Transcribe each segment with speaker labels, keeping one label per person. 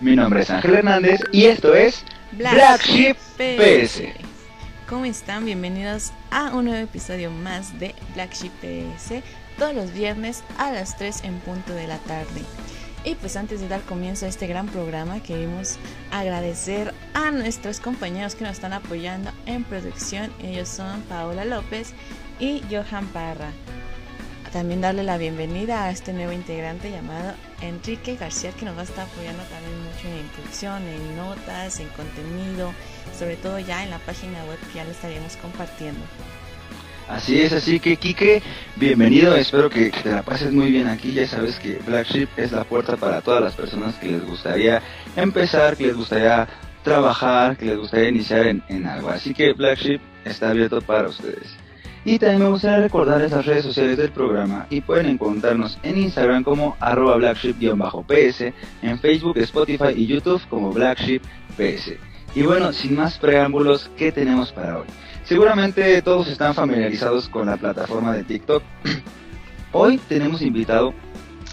Speaker 1: Mi nombre es Ángel Hernández y esto es Black Sheep PS.
Speaker 2: ¿Cómo están? Bienvenidos a un nuevo episodio más de Black Sheep PS, todos los viernes a las 3 en punto de la tarde. Y pues antes de dar comienzo a este gran programa, queremos agradecer a nuestros compañeros que nos están apoyando en producción. Ellos son Paola López y Johan Parra. También darle la bienvenida a este nuevo integrante llamado Enrique García, que nos va a estar apoyando también mucho en producción, en notas, en contenido, sobre todo ya en la página web que ya lo estaremos compartiendo.
Speaker 1: Así es, así que Kike, bienvenido, espero que te la pases muy bien aquí, ya sabes que Black Sheep es la puerta para todas las personas que les gustaría empezar, que les gustaría trabajar, que les gustaría iniciar en, en algo, así que Black Sheep está abierto para ustedes. Y también me gustaría recordar esas redes sociales del programa y pueden encontrarnos en Instagram como arroba blacksheep-ps, en Facebook, Spotify y YouTube como Black Sheep PS. Y bueno, sin más preámbulos, ¿qué tenemos para hoy? Seguramente todos están familiarizados con la plataforma de TikTok. Hoy tenemos invitado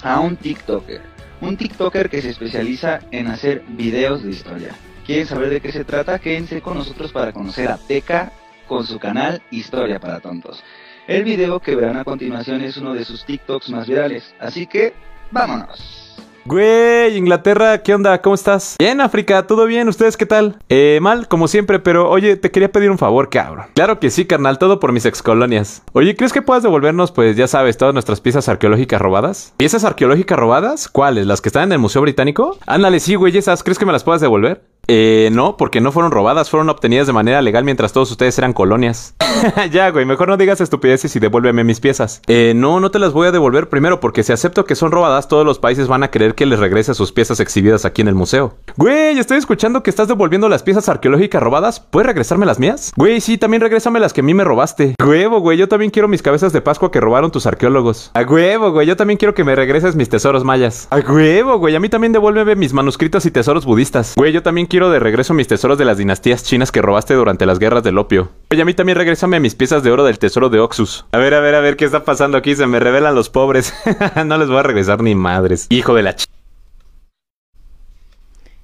Speaker 1: a un TikToker, un TikToker que se especializa en hacer videos de historia. ¿Quieren saber de qué se trata? Quédense con nosotros para conocer a Teca con su canal Historia para Tontos. El video que verán a continuación es uno de sus TikToks más virales, así que vámonos.
Speaker 3: Güey, Inglaterra, ¿qué onda? ¿Cómo estás? Bien, África, ¿todo bien? ¿Ustedes qué tal? Eh, mal, como siempre, pero oye, te quería pedir un favor, cabrón. Claro que sí, carnal, todo por mis excolonias. Oye, ¿crees que puedas devolvernos, pues ya sabes, todas nuestras piezas arqueológicas robadas? ¿Piezas arqueológicas robadas? ¿Cuáles? ¿Las que están en el Museo Británico? Ándale, sí, güey, esas, ¿crees que me las puedas devolver? Eh, no, porque no fueron robadas, fueron obtenidas de manera legal mientras todos ustedes eran colonias. ya, güey, mejor no digas estupideces y devuélveme mis piezas. Eh, no, no te las voy a devolver primero porque si acepto que son robadas, todos los países van a querer que les regrese sus piezas exhibidas aquí en el museo. Güey, estoy escuchando que estás devolviendo las piezas arqueológicas robadas. ¿Puedes regresarme las mías? Güey, sí, también regrésame las que a mí me robaste. Huevo, güey, yo también quiero mis cabezas de Pascua que robaron tus arqueólogos. A huevo, güey, yo también quiero que me regreses mis tesoros mayas. A huevo, güey, a mí también devuélveme mis manuscritos y tesoros budistas. Güey, yo también quiero de regreso mis tesoros de las dinastías chinas que robaste durante las guerras del opio. Oye, a mí también regrésame mis piezas de oro del tesoro de Oxus. A ver, a ver, a ver, ¿qué está pasando aquí? Se me revelan los pobres. no les voy a regresar ni madres. Hijo de la ch...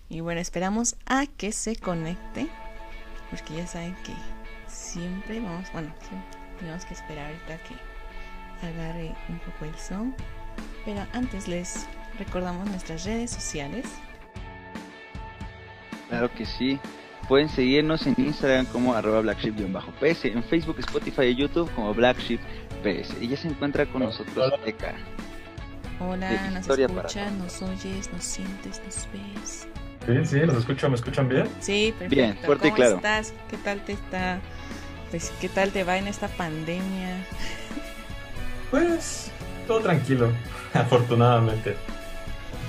Speaker 2: Y bueno, esperamos a que se conecte, porque ya saben que siempre vamos, bueno, siempre tenemos que esperar ahorita que agarre un poco el son. Pero antes les recordamos nuestras redes sociales.
Speaker 1: Claro que sí. Pueden seguirnos en Instagram como arroba blacksheep-ps, en Facebook, Spotify y YouTube como blacksheep-ps. Y ya se encuentra con nosotros Eka.
Speaker 2: Hola,
Speaker 1: De
Speaker 2: nos escuchas, nos oyes, nos sientes, nos ves.
Speaker 4: Sí, sí, los escucho, ¿me escuchan bien?
Speaker 2: Sí, perfecto.
Speaker 1: Bien, fuerte y
Speaker 2: ¿Cómo
Speaker 1: claro.
Speaker 2: estás? ¿Qué tal te está? Pues, ¿qué tal te va en esta pandemia?
Speaker 4: Pues todo tranquilo, afortunadamente.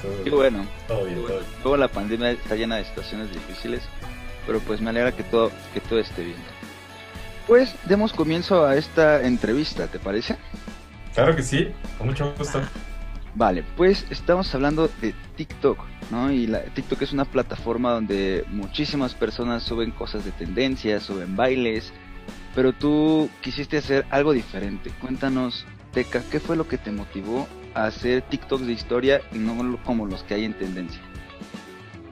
Speaker 4: Todo,
Speaker 1: Y bueno,
Speaker 4: todo bien, todo bien.
Speaker 1: luego la pandemia está llena de situaciones difíciles, pero pues me alegra que todo, que todo esté bien. Pues demos comienzo a esta entrevista, ¿te parece?
Speaker 4: Claro que sí, con mucho gusto.
Speaker 1: Vale, pues estamos hablando de TikTok, ¿no? Y la, TikTok es una plataforma donde muchísimas personas suben cosas de tendencia, suben bailes, pero tú quisiste hacer algo diferente. Cuéntanos, Teca, ¿qué fue lo que te motivó hacer TikToks de historia y no como los que hay en tendencia?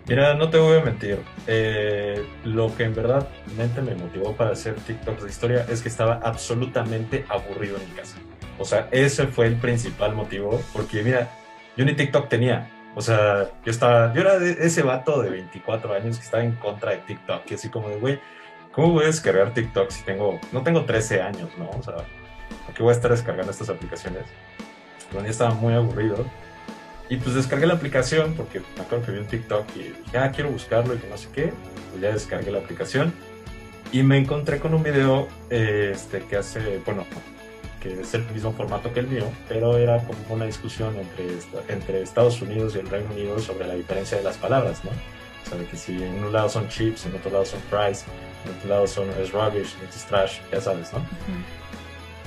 Speaker 4: Mira, no te voy a mentir. eh, lo que en verdad mente me motivó para hacer TikToks de historia es que estaba absolutamente aburrido en mi casa. O sea, ese fue el principal motivo. Porque mira, yo ni TikTok tenía. O sea, yo estaba, yo era ese vato de 24 años que estaba en contra de TikTok. Y así como de, güey, ¿cómo voy a descargar TikTok si tengo, no tengo 13 años, ¿no? O sea, ¿a qué voy a estar descargando estas aplicaciones? Ya estaba muy aburrido. Y pues descargué la aplicación porque me acuerdo que vi un TikTok y dije, ah, quiero buscarlo y que no sé qué. Pues ya descargué la aplicación y me encontré con un video eh, este, que hace, bueno, que es el mismo formato que el mío, pero era como una discusión entre, entre Estados Unidos y el Reino Unido sobre la diferencia de las palabras, ¿no? O sea, de que si en un lado son chips, en otro lado son fries, en otro lado son es rubbish, es trash, ya sabes, ¿no?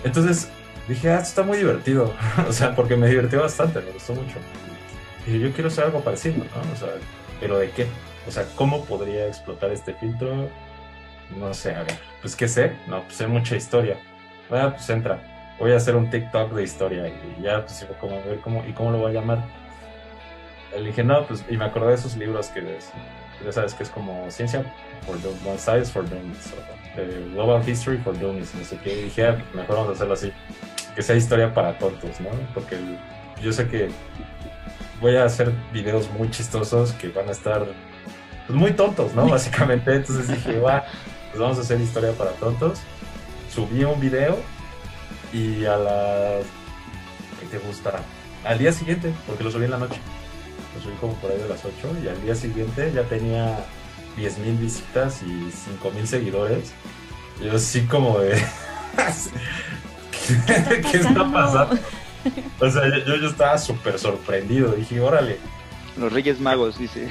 Speaker 4: Entonces dije, ah, esto está muy divertido. o sea, porque me divirtió bastante, me gustó mucho. Y yo quiero hacer algo parecido, ¿no? O sea, ¿pero de qué? O sea, ¿cómo podría explotar este filtro? No sé, a ver, pues ¿qué sé? No, pues sé mucha historia. Bueno, pues entra. Voy a hacer un TikTok de historia y ya, pues como a ver cómo, y cómo lo voy a llamar. Le dije, no, pues, y me acordé de esos libros que ya sabes que es como ciencia for science for dummies, global history for dummies, no sé. Y dije, ah, mejor vamos a hacerlo así, que sea historia para tontos, ¿no? Porque yo sé que voy a hacer videos muy chistosos que van a estar pues, muy tontos, ¿no? Básicamente, entonces dije, va, pues vamos a hacer historia para tontos. Subí un video y a las... ¿Qué te gusta? Al día siguiente, porque lo subí en la noche lo subí como por ahí de las 8 y al día siguiente ya tenía 10.000 visitas y 5.000 seguidores. Yo así como de... ¿Qué, está pasando? O sea, yo, yo estaba súper sorprendido. Dije, órale.
Speaker 1: Los Reyes Magos, dice.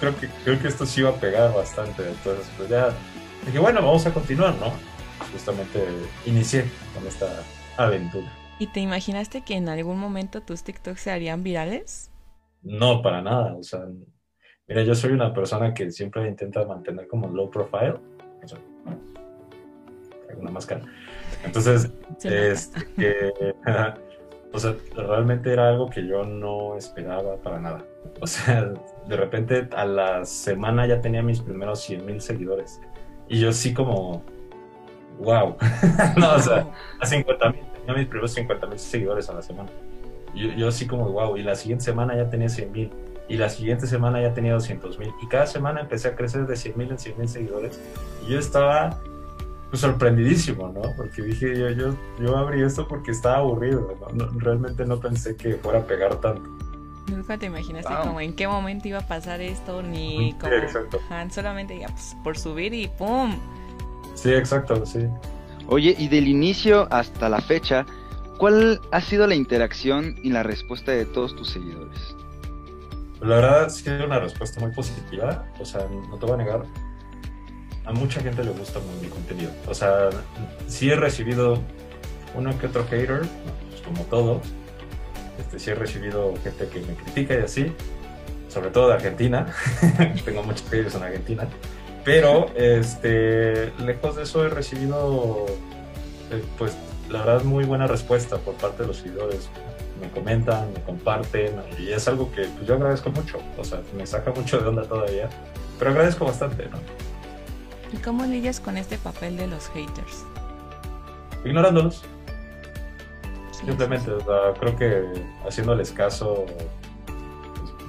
Speaker 4: creo, que, creo que esto sí iba a pegar bastante. Entonces, pues ya dije, bueno, vamos a continuar, ¿no? Justamente inicié con esta aventura.
Speaker 2: ¿Y te imaginaste que en algún momento tus TikToks se harían virales?
Speaker 4: No, para nada. O sea, mira, yo soy una persona que siempre intenta mantener como low profile. O sea, una máscara. Entonces, este, o sea, realmente era algo que yo no esperaba para nada. O sea, de repente a la semana ya tenía mis primeros 100 mil seguidores. Y yo sí como, wow. no, o sea, a 50 mil, tenía mis primeros 50 mil seguidores a la semana. Yo, yo así como, wow, y la siguiente semana ya tenía 100 mil, y la siguiente semana ya tenía 200 mil, y cada semana empecé a crecer de 100 mil en 100 mil seguidores, y yo estaba pues, sorprendidísimo, ¿no? Porque dije, yo, yo, yo abrí esto porque estaba aburrido, ¿no? realmente no pensé que fuera a pegar tanto.
Speaker 2: Nunca te imaginaste como en qué momento iba a pasar esto, ni como... exacto. solamente ya, pues, por subir y ¡pum!
Speaker 4: Sí, exacto, sí.
Speaker 1: Oye, y del inicio hasta la fecha, ¿Cuál ha sido la interacción y la respuesta de todos tus seguidores?
Speaker 4: La verdad sido una respuesta muy positiva, o sea, no te voy a negar, a mucha gente le gusta mi contenido. O sea, sí he recibido uno que otro hater, pues como todo. Este, sí he recibido gente que me critica y así, sobre todo de Argentina. Tengo muchos haters en Argentina. Pero, este, lejos de eso he recibido, eh, pues, la verdad, muy buena respuesta por parte de los seguidores. Me comentan, me comparten, y es algo que pues, yo agradezco mucho. O sea, me saca mucho de onda todavía, pero agradezco bastante, ¿no?
Speaker 2: ¿Y cómo lidias con este papel de los haters?
Speaker 4: Ignorándolos. Simplemente, creo que haciéndoles caso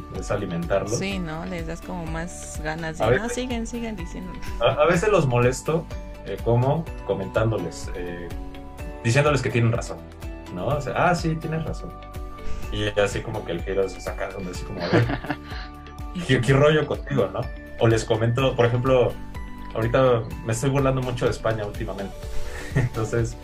Speaker 4: pues, es alimentarlos.
Speaker 2: Sí, ¿no? Les das como más ganas de, no, siguen, siguen diciendo.
Speaker 4: A, veces los molesto, eh, como comentándoles, eh, diciéndoles que tienen razón, ¿no? O sea, ah, sí, tienes razón. Y así como que el giro se saca donde así como, a ver, ¿qué, rollo contigo, no? O les comento, por ejemplo, ahorita me estoy burlando mucho de España últimamente. Entonces,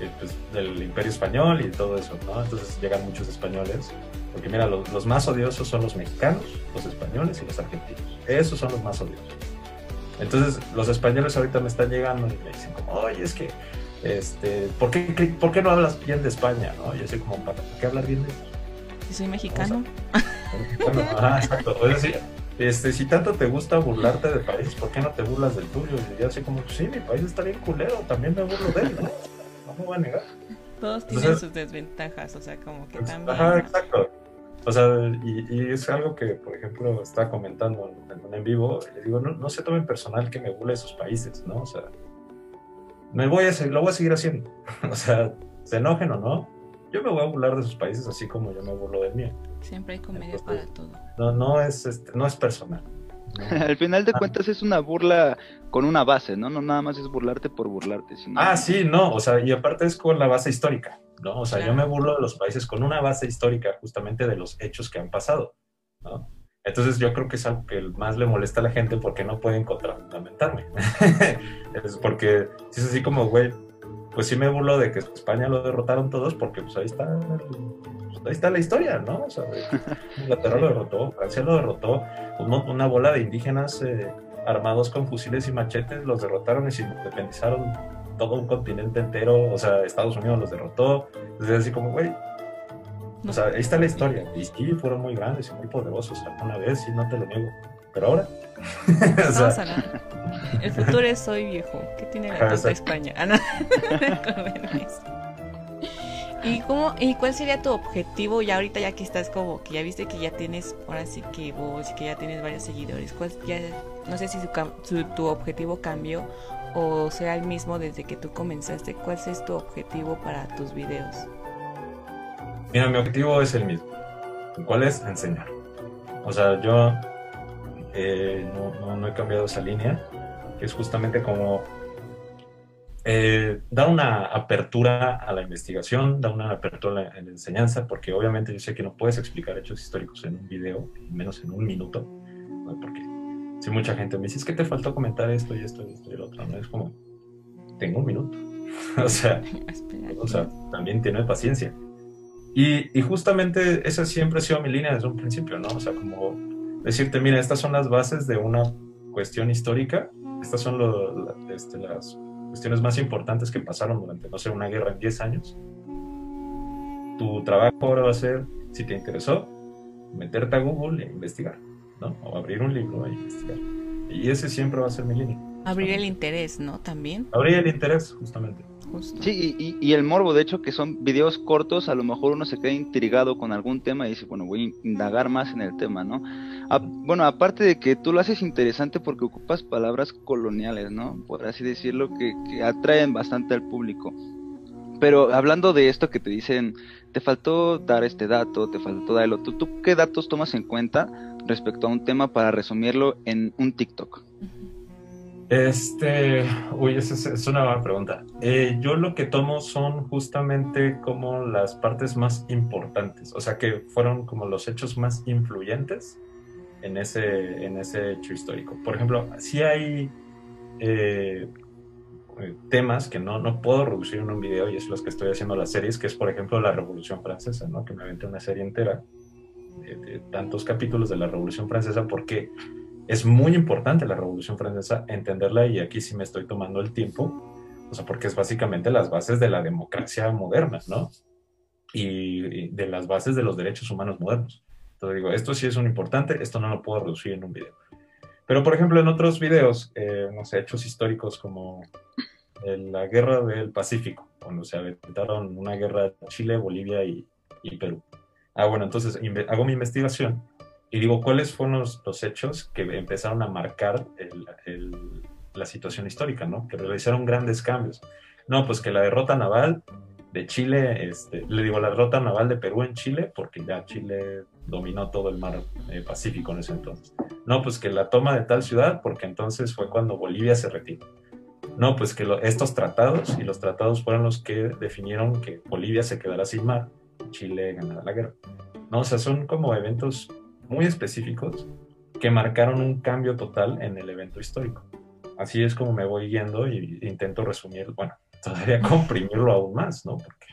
Speaker 4: eh, pues, del imperio español y todo eso, ¿no? Entonces llegan muchos españoles. Porque mira, los, los, más odiosos son los mexicanos, los españoles y los argentinos. Esos son los más odiosos. Entonces, los españoles ahorita me están llegando y me dicen como, oye, es que este, ¿por qué, ¿por qué no hablas bien de España? ¿no? Yo soy como, ¿para qué hablar bien de ellos?
Speaker 2: Soy mexicano.
Speaker 4: ah, exacto. Este, si tanto te gusta burlarte de países, ¿por qué no te burlas del tuyo? Y yo así como, sí, mi país está bien culero, también me burlo de él, ¿no? No me voy a negar.
Speaker 2: Todos tienen sus desventajas, o sea, como que también.
Speaker 4: Ajá, exacto. O sea, y, y, es algo que, por ejemplo, está comentando en, en vivo, le digo, no, no se tomen personal que me burle de sus países, ¿no? O sea, me voy a lo voy a seguir haciendo. o sea, se enojen o no, yo me voy a burlar de sus países así como yo me burlo del mío.
Speaker 2: Siempre hay comedia para todo.
Speaker 4: No, no es, este, no es personal.
Speaker 1: Al final de ah. cuentas es una burla con una base, ¿no? No nada más es burlarte por burlarte. Sino...
Speaker 4: Ah, sí, no, o sea, y aparte es con la base histórica, ¿no? O sea, yo me burlo de los países con una base histórica justamente de los hechos que han pasado, ¿no? Entonces yo creo que es algo que más le molesta a la gente porque no pueden contrafundamentarme. es porque si es así como, güey, pues sí me burlo de que España lo derrotaron todos porque pues ahí está, pues, ahí está la historia, ¿no? O sea, Inglaterra lo derrotó, Francia lo derrotó, una bola de indígenas eh, armados con fusiles y machetes los derrotaron y se independizaron todo un continente entero, o sea, Estados Unidos los derrotó, entonces así como, güey, o sea, ahí está la historia, y sí, fueron muy grandes y muy poderosos alguna vez, y no te lo niego, pero ahora...
Speaker 2: o sea, El futuro es soy viejo, ¿qué tiene la culpa España? Ah, no. ¿Y, cómo, ¿Y cuál sería tu objetivo ya ahorita ya que estás como que ya viste que ya tienes ahora sí que vos que ya tienes varios seguidores? ¿Cuál ya, no sé si tu objetivo cambió o sea el mismo desde que tú comenzaste. ¿Cuál es tu objetivo para tus videos?
Speaker 4: Mira, mi objetivo es el mismo. ¿Cuál es? Enseñar. O sea, yo eh, no, he cambiado esa línea, que es justamente como eh, dar una apertura a la investigación, dar una apertura a la, enseñanza, porque obviamente yo sé que no puedes explicar hechos históricos en un video, menos en un minuto, porque si mucha gente me dice, es que te faltó comentar esto y esto y esto y lo otro, ¿no? Es como, tengo un minuto. o, sea, o sea, también tiene paciencia. Y, y, justamente esa siempre ha sido mi línea desde un principio, ¿no? O sea, como decirte, mira, estas son las bases de una cuestión histórica, estas son este, las cuestiones más importantes que pasaron durante, no sé, una guerra en 10 años. Tu trabajo ahora va a ser, si te interesó, meterte a Google e investigar. O abrir un libro e investigar. Y ese siempre va a ser mi línea.
Speaker 2: Abrir el interés, ¿no? También.
Speaker 4: Abrir el interés, justamente.
Speaker 1: Sí, y, el morbo, de hecho, que son videos cortos, a lo mejor uno se queda intrigado con algún tema y dice, bueno, voy a indagar más en el tema, ¿no? bueno, aparte de que tú lo haces interesante porque ocupas palabras coloniales, ¿no? Por así decirlo, que, que atraen bastante al público. Pero hablando de esto que te dicen, te faltó dar este dato, te faltó darlo, ¿tú, ¿tú qué datos tomas en cuenta respecto a un tema para resumirlo en un TikTok?
Speaker 4: Este, uy, esa es, una buena pregunta. Eh, yo lo que tomo son justamente como las partes más importantes, o sea, que fueron como los hechos más influyentes en ese, en ese hecho histórico. Por ejemplo, si hay eh, temas que no, no puedo reducir en un video y es los que estoy haciendo las series, que es por ejemplo la Revolución Francesa, ¿no? que me aventé una serie entera de, tantos capítulos de la Revolución Francesa porque es muy importante la Revolución Francesa entenderla y aquí sí me estoy tomando el tiempo, o sea, porque es básicamente las bases de la democracia moderna, ¿no? Y, de las bases de los derechos humanos modernos. Entonces digo, esto sí es un importante, esto no lo puedo reducir en un video. Pero, por ejemplo, en otros videos, eh, no sé, hechos históricos como la guerra del Pacífico, cuando se aventaron una guerra Chile, Bolivia y, Perú. Ah, bueno, entonces hago mi investigación y digo cuáles fueron los, hechos que empezaron a marcar la situación histórica, ¿no? Que realizaron grandes cambios. No, pues que la derrota naval de Chile, este, le digo la derrota naval de Perú en Chile, porque ya Chile dominó todo el mar eh, Pacífico en ese entonces. No, pues que la toma de tal ciudad, porque entonces fue cuando Bolivia se retiró. No, pues que estos tratados, y los tratados fueron los que definieron que Bolivia se quedara sin mar, Chile ganara la guerra. No, o sea, son como eventos muy específicos que marcaron un cambio total en el evento histórico. Así es como me voy guiando y intento resumir, bueno, todavía comprimirlo aún más, ¿no? Porque,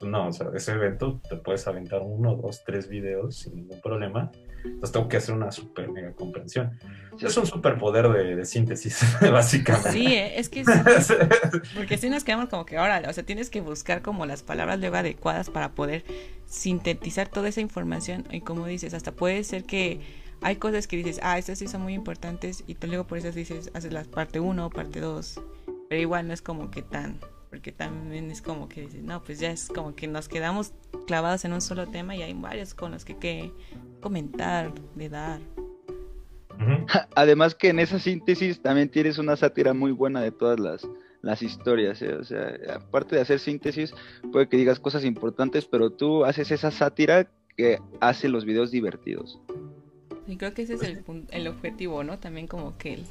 Speaker 4: no, o sea, ese evento te puedes aventar uno, dos, tres videos sin ningún problema. Entonces tengo que hacer una super mega comprensión. Es un superpoder de, de síntesis, básicamente.
Speaker 2: Sí, ¿eh? es que porque si nos quedamos como que ahora, o sea, tienes que buscar como las palabras luego adecuadas para poder sintetizar toda esa información y como dices, hasta puede ser que hay cosas que dices, ah, estas sí son muy importantes y luego por eso dices, haces la parte 1, parte 2 pero igual no es como que tan, porque también es como que dices, no, pues ya es como que nos quedamos clavados en un solo tema y hay varios con los que, que comentar, de dar.
Speaker 1: Además que en esa síntesis también tienes una sátira muy buena de todas las, las historias, ¿eh? o sea, aparte de hacer síntesis, puede que digas cosas importantes, pero tú haces esa sátira que hace los videos divertidos.
Speaker 2: Y creo que ese es el, el objetivo, ¿no? También como que el,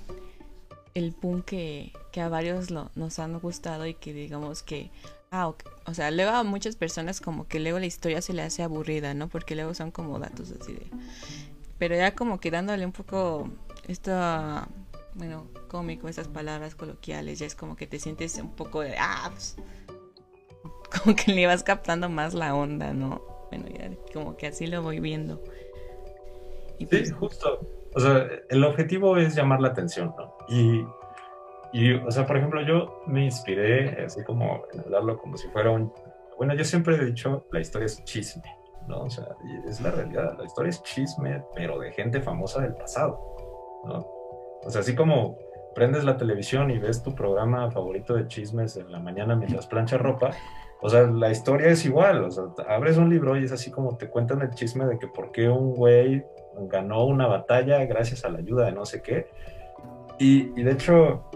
Speaker 2: el punk que, que a varios lo, nos han gustado y que digamos que, ah, o sea, luego a muchas personas como que luego la historia se le hace aburrida, ¿no? Porque luego son como datos así de... Pero ya como que dándole un poco esta bueno, cómico, esas palabras coloquiales, ya es como que te sientes un poco de, ah, pues, como que le vas captando más la onda, ¿no? Bueno, ya como que así lo voy viendo.
Speaker 4: Y pues, sí, justo. O sea, el objetivo es llamar la atención, ¿no? Y, y, o sea, por ejemplo, yo me inspiré así como en hablarlo como si fuera un... Bueno, yo siempre he dicho, la historia es chisme, ¿no? O sea, es la realidad, la historia es chisme, pero de gente famosa del pasado, ¿no? O sea, así como prendes la televisión y ves tu programa favorito de chismes en la mañana mientras planchas ropa, o sea, la historia es igual, o sea, abres un libro y es así como te cuentan el chisme de que por qué un güey ganó una batalla gracias a la ayuda de no sé qué. Y, y de hecho,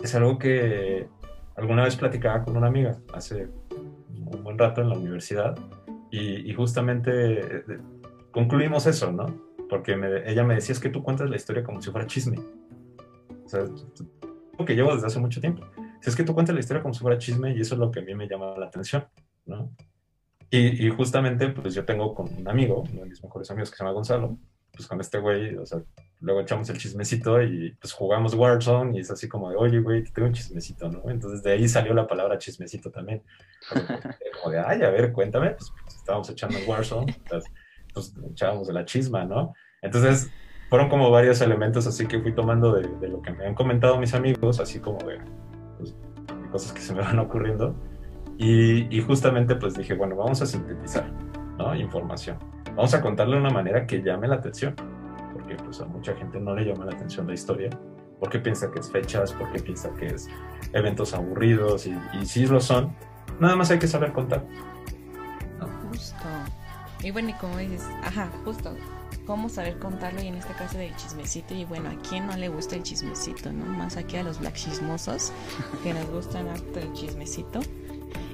Speaker 4: es algo que alguna vez platicaba con una amiga hace un buen rato en la universidad y, y justamente eh, concluimos eso, ¿no? Porque me, ella me decía, es que tú cuentas la historia como si fuera chisme. O sea, que llevo desde hace mucho tiempo. Si es que tú cuentas la historia como si fuera chisme y eso es lo que a mí me llama la atención, ¿no? Y, y justamente, pues yo tengo con un amigo, uno de mis mejores amigos que se llama Gonzalo, pues con este güey, o sea, luego echamos el chismecito y pues jugamos Warzone y es así como de, oye, güey, tengo un chismecito, ¿no? Entonces de ahí salió la palabra chismecito también. Como de, ay, a ver, cuéntame, pues, pues estábamos echando Warzone, pues, pues echábamos de la chisma, ¿no? Entonces fueron como varios elementos así que fui tomando de, de lo que me han comentado mis amigos, así como de, pues, de cosas que se me van ocurriendo. Y, y justamente pues dije, bueno, vamos a sintetizar, ¿no? Información vamos a contarle de una manera que llame la atención, porque pues a mucha gente no le llama la atención la historia, porque piensa que es fechas, porque piensa que es eventos aburridos, y, y sí lo son, nada más hay que saber contar.
Speaker 2: ¿no? Justo. Y bueno, y como dices, ajá, justo, cómo saber contarlo y en este caso de chismecito y bueno, a quién no le gusta el chismecito, ¿no? Más aquí a los black chismosos que nos gustan harto el chismecito.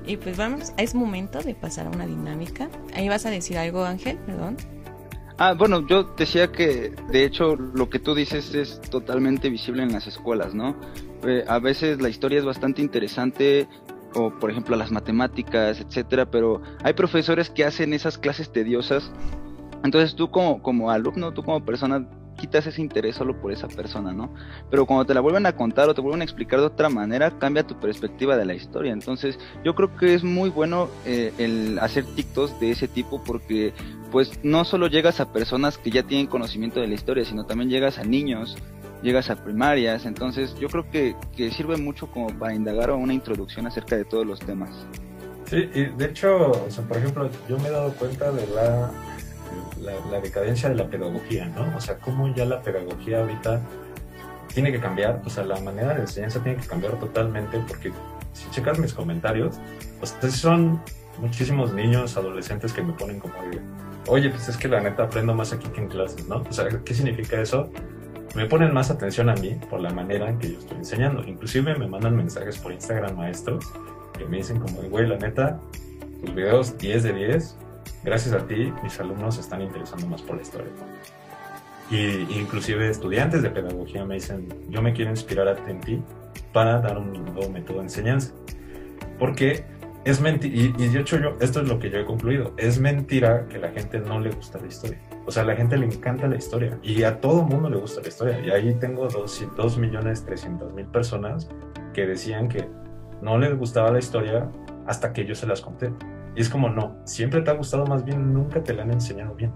Speaker 2: Y pues vamos, es momento de pasar a una dinámica. Ahí vas a decir algo, Ángel, perdón.
Speaker 1: Ah, bueno, yo decía que de hecho lo que tú dices es totalmente visible en las escuelas, ¿no? Eh, a veces la historia es bastante interesante, o por ejemplo las matemáticas, etcétera, pero hay profesores que hacen esas clases tediosas. Entonces tú como, como alumno, tú como persona quitas ese interés solo por esa persona, ¿no? Pero cuando te la vuelven a contar o te vuelven a explicar de otra manera, cambia tu perspectiva de la historia. Entonces, yo creo que es muy bueno eh, el hacer TikToks de ese tipo porque, pues, no solo llegas a personas que ya tienen conocimiento de la historia, sino también llegas a niños, llegas a primarias. Entonces, yo creo que, que sirve mucho como para indagar o una introducción acerca de todos los temas.
Speaker 4: Sí, y de hecho, o sea, por ejemplo, yo me he dado cuenta de la la, decadencia de la pedagogía, ¿no? O sea, cómo ya la pedagogía ahorita tiene que cambiar, o sea, la manera de enseñanza tiene que cambiar totalmente porque si checas mis comentarios, pues son muchísimos niños, adolescentes que me ponen como oye, pues es que la neta aprendo más aquí que en clases, ¿no? O sea, ¿qué significa eso? Me ponen más atención a mí por la manera en que yo estoy enseñando. Inclusive me mandan mensajes por Instagram maestros que me dicen como, güey, la neta, tus videos 10 de 10, gracias a ti mis alumnos se están interesando más por la historia. Y inclusive estudiantes de pedagogía me dicen, yo me quiero inspirar en ti para dar un nuevo método de enseñanza. Porque es mentira, y, y, de hecho yo, esto es lo que yo he concluido, es mentira que la gente no le gusta la historia. O sea, a la gente le encanta la historia y a todo mundo le gusta la historia. Y ahí tengo 2, millones 300 mil personas que decían que no les gustaba la historia hasta que yo se las conté. Y es como, no, siempre te ha gustado más bien, nunca te la han enseñado bien.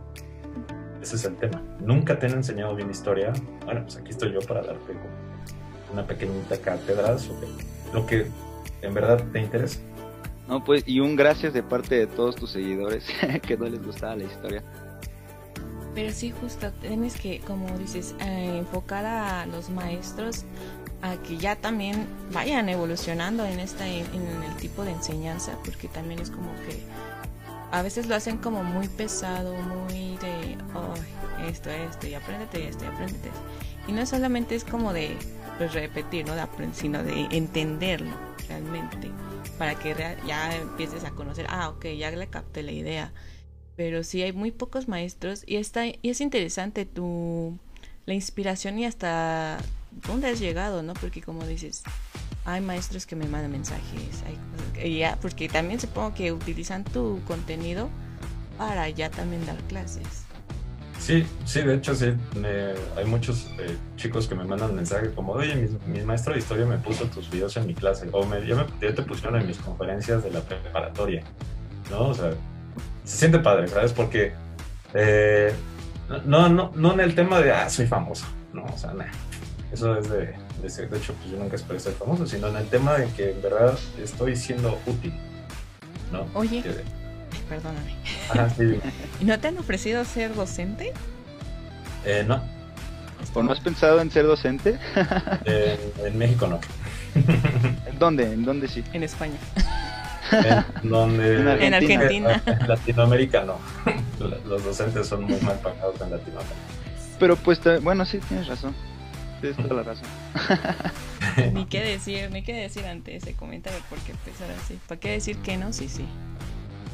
Speaker 4: Ese es el tema. Nunca te han enseñado bien historia. Bueno, pues aquí estoy yo para darte una pequeñita cátedra sobre lo que en verdad te interesa.
Speaker 1: No, pues, y un gracias de parte de todos tus seguidores que no les gustaba la historia.
Speaker 2: Pero sí, justo, tienes que, como dices, eh, enfocar a los maestros a que ya también vayan evolucionando en esta en, el tipo de enseñanza porque también es como que a veces lo hacen como muy pesado muy de oh, esto esto y apréndete esto y apréndete esto. y no solamente es como de pues, repetir no sino de entenderlo realmente para que ya empieces a conocer ah ok ya le capté la idea pero sí hay muy pocos maestros y está y es interesante tu la inspiración y hasta dónde has llegado, ¿no? Porque como dices, hay maestros que me mandan mensajes, hay ya, porque también supongo que utilizan tu contenido para ya también dar clases.
Speaker 4: Sí, sí, de hecho sí, me- hay muchos eh, chicos que me mandan mensajes como, oye, mi, mi maestro de historia me puso tus videos en mi clase, o me, ya, me, te pusieron en mis conferencias de la preparatoria, ¿no? O sea, se siente padre, ¿sabes? Porque eh, no, no, no en el tema de, ah, soy famoso, no, o sea, nah, eso es de, de, ser- de hecho, pues yo nunca esperé ser famoso, sino en el tema de que en verdad estoy siendo útil, ¿no?
Speaker 2: Oye.
Speaker 4: Que-
Speaker 2: Perdóname.
Speaker 4: Ajá, sí,
Speaker 2: ¿Y ¿No te han ofrecido ser docente?
Speaker 4: eh, no,
Speaker 1: ¿O no has pensado en ser docente?
Speaker 4: en, en México no.
Speaker 1: ¿En dónde? ¿En dónde sí?
Speaker 2: En España.
Speaker 4: En, donde,
Speaker 1: En
Speaker 2: En Argentina.
Speaker 4: En Latinoamérica no. Los docentes son muy mal pagados en Latinoamérica.
Speaker 1: Pero pues, bueno, sí, tienes razón. Tienes toda la razón.
Speaker 2: Ni qué decir, ni qué decir ante ese comentario, porque pues ahora sí. ¿Para qué decir que no? Sí, sí.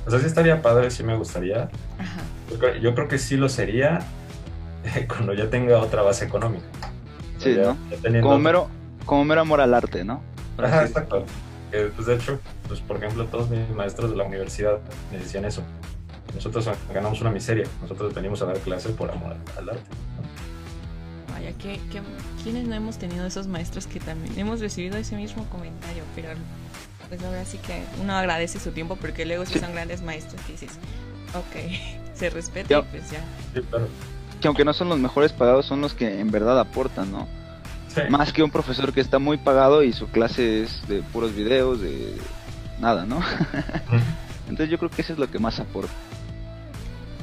Speaker 4: O sea, sí estaría padre, sí me gustaría.
Speaker 2: Ajá.
Speaker 4: Yo creo, yo creo que sí lo sería cuando ya tenga otra base económica.
Speaker 1: Sí,
Speaker 4: ya-
Speaker 1: ¿no?
Speaker 4: ya teniendo-
Speaker 1: Como mero, como mero amor al arte, ¿no? Por
Speaker 4: Ajá, exacto. Eh, pues de hecho, pues por ejemplo, todos mis maestros de la universidad me decían eso. Nosotros ganamos una miseria. Nosotros venimos a dar clase por amor al arte.
Speaker 2: Vaya, que, que, ¿quiénes no hemos tenido esos maestros que también hemos recibido ese mismo comentario? Pero pues ahora sí que uno agradece su tiempo porque luego si
Speaker 1: Sí.
Speaker 2: son grandes maestros que dices, ok, se respeta y pues ya.
Speaker 4: Sí, claro.
Speaker 1: Que aunque no son los mejores pagados, son los que en verdad aportan, ¿no?
Speaker 4: Sí.
Speaker 1: Más que un profesor que está muy pagado y su clase es de puros videos, de nada, ¿no? Entonces yo creo que eso es lo que más aporta.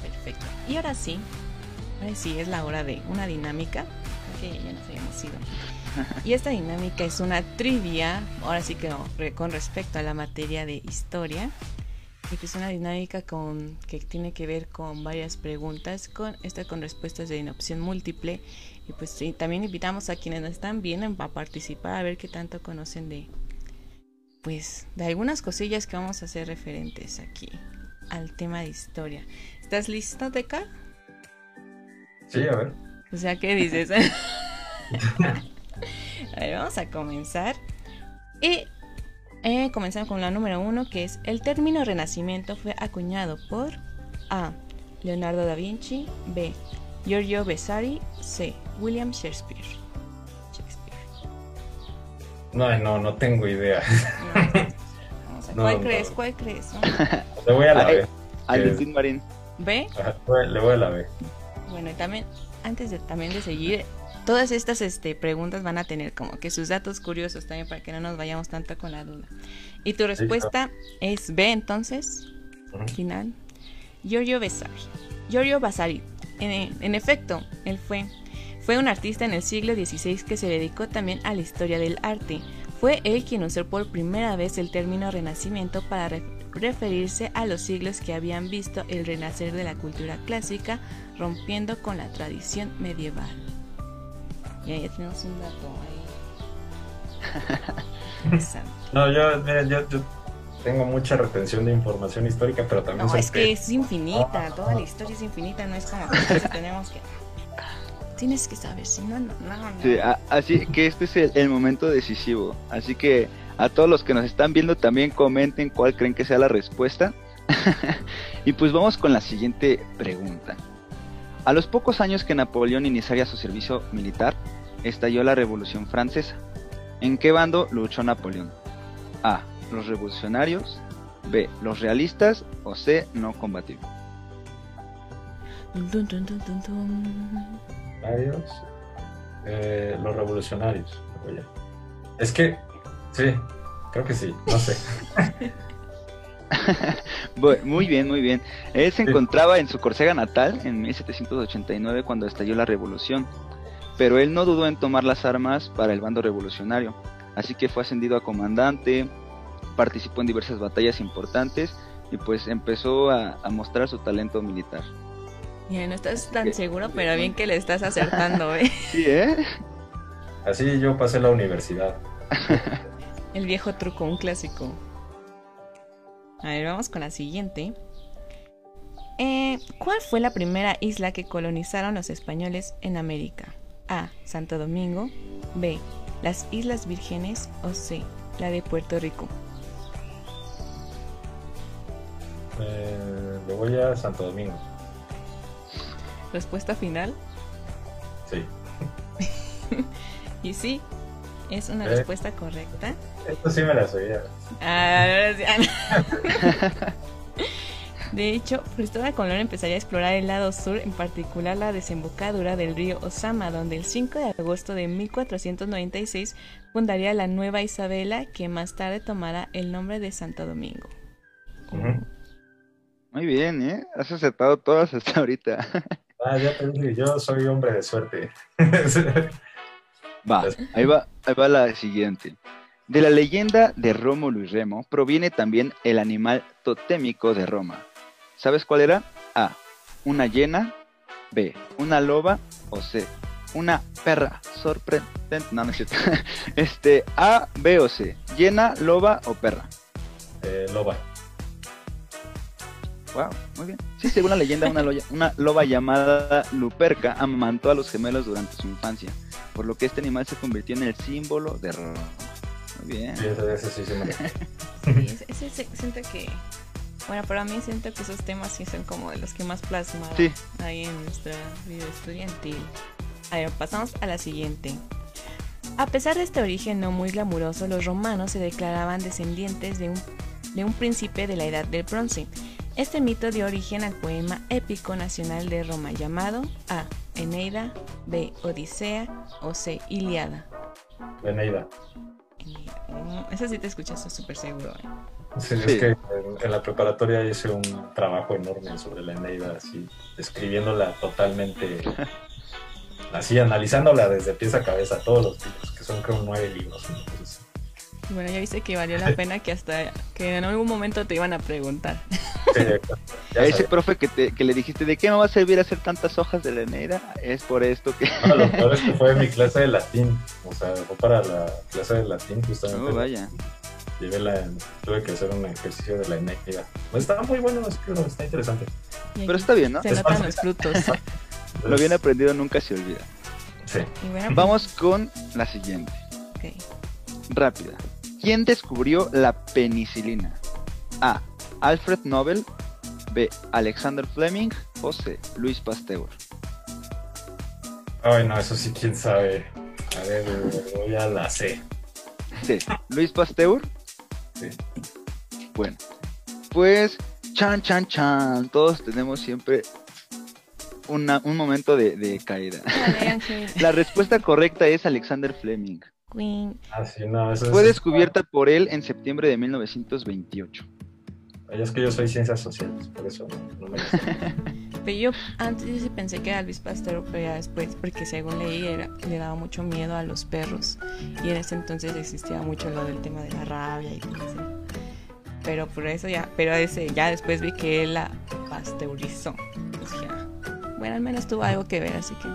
Speaker 2: Perfecto. Y ahora sí, ahora sí es la hora de una dinámica, porque ya nos habíamos ido. Y esta dinámica es una trivia, ahora sí que no, con respecto a la materia de historia. Y pues una dinámica con, que tiene que ver con varias preguntas, con esta con respuestas de opción múltiple. Y pues también invitamos a quienes nos están viendo a participar, a ver qué tanto conocen de, pues, de algunas cosillas que vamos a hacer referentes aquí al tema de historia. ¿Estás listo, Teca?
Speaker 4: Sí, a ver.
Speaker 2: O sea, ¿qué dices? a ver, vamos a comenzar. Y eh, comenzamos con la número uno, que es el término renacimiento fue acuñado por A. Leonardo da Vinci, B. Giorgio Vasari, C. William Shakespeare. Shakespeare.
Speaker 4: No, no, no tengo idea.
Speaker 2: No. Vamos a-
Speaker 4: No,
Speaker 2: ¿Cuál
Speaker 4: no.
Speaker 2: crees? ¿Cuál crees? no?
Speaker 4: Le voy a la
Speaker 1: Ay.
Speaker 4: B.
Speaker 1: Valentín Marín.
Speaker 2: ¿B?
Speaker 4: Ajá, le voy- Le voy a la B.
Speaker 2: Bueno, y también, antes de también de seguir, todas estas este, preguntas van a tener como que sus datos curiosos también para que no nos vayamos tanto con la duda. Y tu respuesta es B, entonces,
Speaker 4: Ujú.
Speaker 2: final. Giorgio Vasari. Giorgio Vasari. En, en efecto, él fue, fue un artista en el siglo XVI que se dedicó también a la historia del arte. Fue él quien usó por primera vez el término renacimiento para re- referirse a los siglos que habían visto el renacer de la cultura clásica, rompiendo con la tradición medieval. Y ahí tenemos un dato ahí.
Speaker 4: No, yo, mira, yo, yo tengo mucha retención de información histórica, pero también
Speaker 2: No, es que es infinita, toda la historia es infinita, no es como que tenemos que... Tienes que saber, si no, no, no. no.
Speaker 1: Sí, a- así que este es el, el momento decisivo. Así que a todos los que nos están viendo también comenten cuál creen que sea la respuesta. y pues vamos con la siguiente pregunta. A los pocos años que Napoleón iniciaría su servicio militar, estalló la Revolución Francesa. ¿En qué bando luchó Napoleón? A. Los revolucionarios. B. Los realistas. O C. No combativo.
Speaker 2: Dun, dun, dun, dun, dun, dun.
Speaker 4: revolucionarios. Eh, los revolucionarios. Oye. Es que, sí, creo que sí, no sé.
Speaker 1: Muy bien, muy bien. Él se
Speaker 4: Sí.
Speaker 1: encontraba en su Córcega natal en 1789 cuando estalló la revolución, pero él no dudó en tomar las armas para el bando revolucionario, así que fue ascendido a comandante, participó en diversas batallas importantes y pues empezó a, a mostrar su talento militar.
Speaker 2: Ya no estás tan seguro, pero bien que le estás acertando, ¿eh?
Speaker 1: Sí, ¿eh?
Speaker 4: Así yo pasé la universidad.
Speaker 2: El viejo truco, un clásico. A ver, vamos con la siguiente. Eh, ¿Cuál fue la primera isla que colonizaron los españoles en América? A. Santo Domingo. B. Las Islas Vírgenes. O C. La de Puerto Rico.
Speaker 4: Eh, le voy a Santo Domingo.
Speaker 2: respuesta final.
Speaker 4: Sí.
Speaker 2: y sí, es una
Speaker 4: ¿Eh?
Speaker 2: respuesta correcta.
Speaker 4: Esto sí me la sabía.
Speaker 2: Ah. De hecho, Cristóbal Colón empezaría a explorar el lado sur, en particular la desembocadura del río Osama, donde el 5 de agosto de 1496 fundaría la Nueva Isabela, que más tarde tomará el nombre de Santo Domingo.
Speaker 1: Muy bien, ¿eh? Has acertado todas hasta ahorita.
Speaker 4: Ah, ya te dije, yo soy hombre de suerte.
Speaker 1: Va, ahí va, ahí va la siguiente. De la leyenda de Rómulo y Remo proviene también el animal totémico de Roma. ¿Sabes cuál era? A. Una hiena. B. Una loba. O C. Una perra sorprendente. No, no es cierto. Este, A, B o C. Hiena, loba o perra.
Speaker 4: Eh, loba.
Speaker 1: Wow, muy bien. Sí, según la leyenda, una, loya- una loba llamada Luperca amamantó a los gemelos durante su infancia, por lo que este animal se convirtió en el símbolo de Roma. Muy bien.
Speaker 4: Sí, ese sí, sí
Speaker 2: Sí, ese, ese- ese- siento que. Bueno, para mí siento que esos temas sí son como de los que más plasman
Speaker 1: Sí.
Speaker 2: ahí en nuestra vida estudiantil. A ver, pasamos a la siguiente. A pesar de este origen no muy glamuroso, los romanos se declaraban descendientes de un, de un príncipe de la Edad del Bronce. Este mito dio origen al poema épico nacional de Roma llamado A. Eneida, B. Odisea o C. Iliada.
Speaker 4: Eneida.
Speaker 2: Eneida. Mm, Esa sí te escuchas súper seguro. ¿eh?
Speaker 4: Sí,
Speaker 1: Sí.
Speaker 4: es que en, en la preparatoria hice un trabajo enorme sobre la Eneida, así, describiéndola totalmente, así, analizándola desde pies a cabeza, todos los libros, que son creo nueve libros.
Speaker 2: Y Bueno, ya viste que valió la pena que hasta que en algún momento te iban a preguntar.
Speaker 4: Sí,
Speaker 1: A ese profe que, te, que le dijiste, ¿de qué me va a servir hacer tantas hojas de la Eneida? Es por esto que...
Speaker 4: No, lo peor es que fue mi clase de latín, o sea, fue para la clase de latín justamente.
Speaker 1: Oh, vaya.
Speaker 4: Llevé la, tuve que hacer un ejercicio de la Eneida. Está muy bueno, es que no, está interesante.
Speaker 1: Pero está bien, ¿no?
Speaker 2: Se
Speaker 4: Es
Speaker 2: notan los frutos.
Speaker 1: Lo bien aprendido nunca se olvida.
Speaker 4: Sí.
Speaker 2: Bueno, pues,
Speaker 1: Vamos con la siguiente.
Speaker 2: ok.
Speaker 1: Rápida. ¿Quién descubrió la penicilina? A. Alfred Nobel. B. Alexander Fleming. O C. Luis Pasteur.
Speaker 4: Ay, no, eso sí, quién sabe. A ver, voy a la C.
Speaker 1: C. Luis Pasteur.
Speaker 4: Sí.
Speaker 1: Bueno. Pues, chan, chan, chan. Todos tenemos siempre una- un momento de, de caída. La respuesta correcta es Alexander Fleming.
Speaker 2: Queen.
Speaker 4: Ah, sí, no, eso
Speaker 1: Fue
Speaker 4: es-
Speaker 1: descubierta por él en septiembre de 1928.
Speaker 4: Ay, Es que yo soy ciencias sociales, por eso no, no me gusta.
Speaker 2: Pero yo antes yo sí pensé que era Luis Pasteur, pero ya después, porque según leí, era, le daba mucho miedo a los perros. Y en ese entonces existía mucho lo del tema de la rabia y todo eso. Pero por eso ya, pero ese, ya después vi que él la pasteurizó. Pues dije, ah, bueno, al menos tuvo algo que ver, así que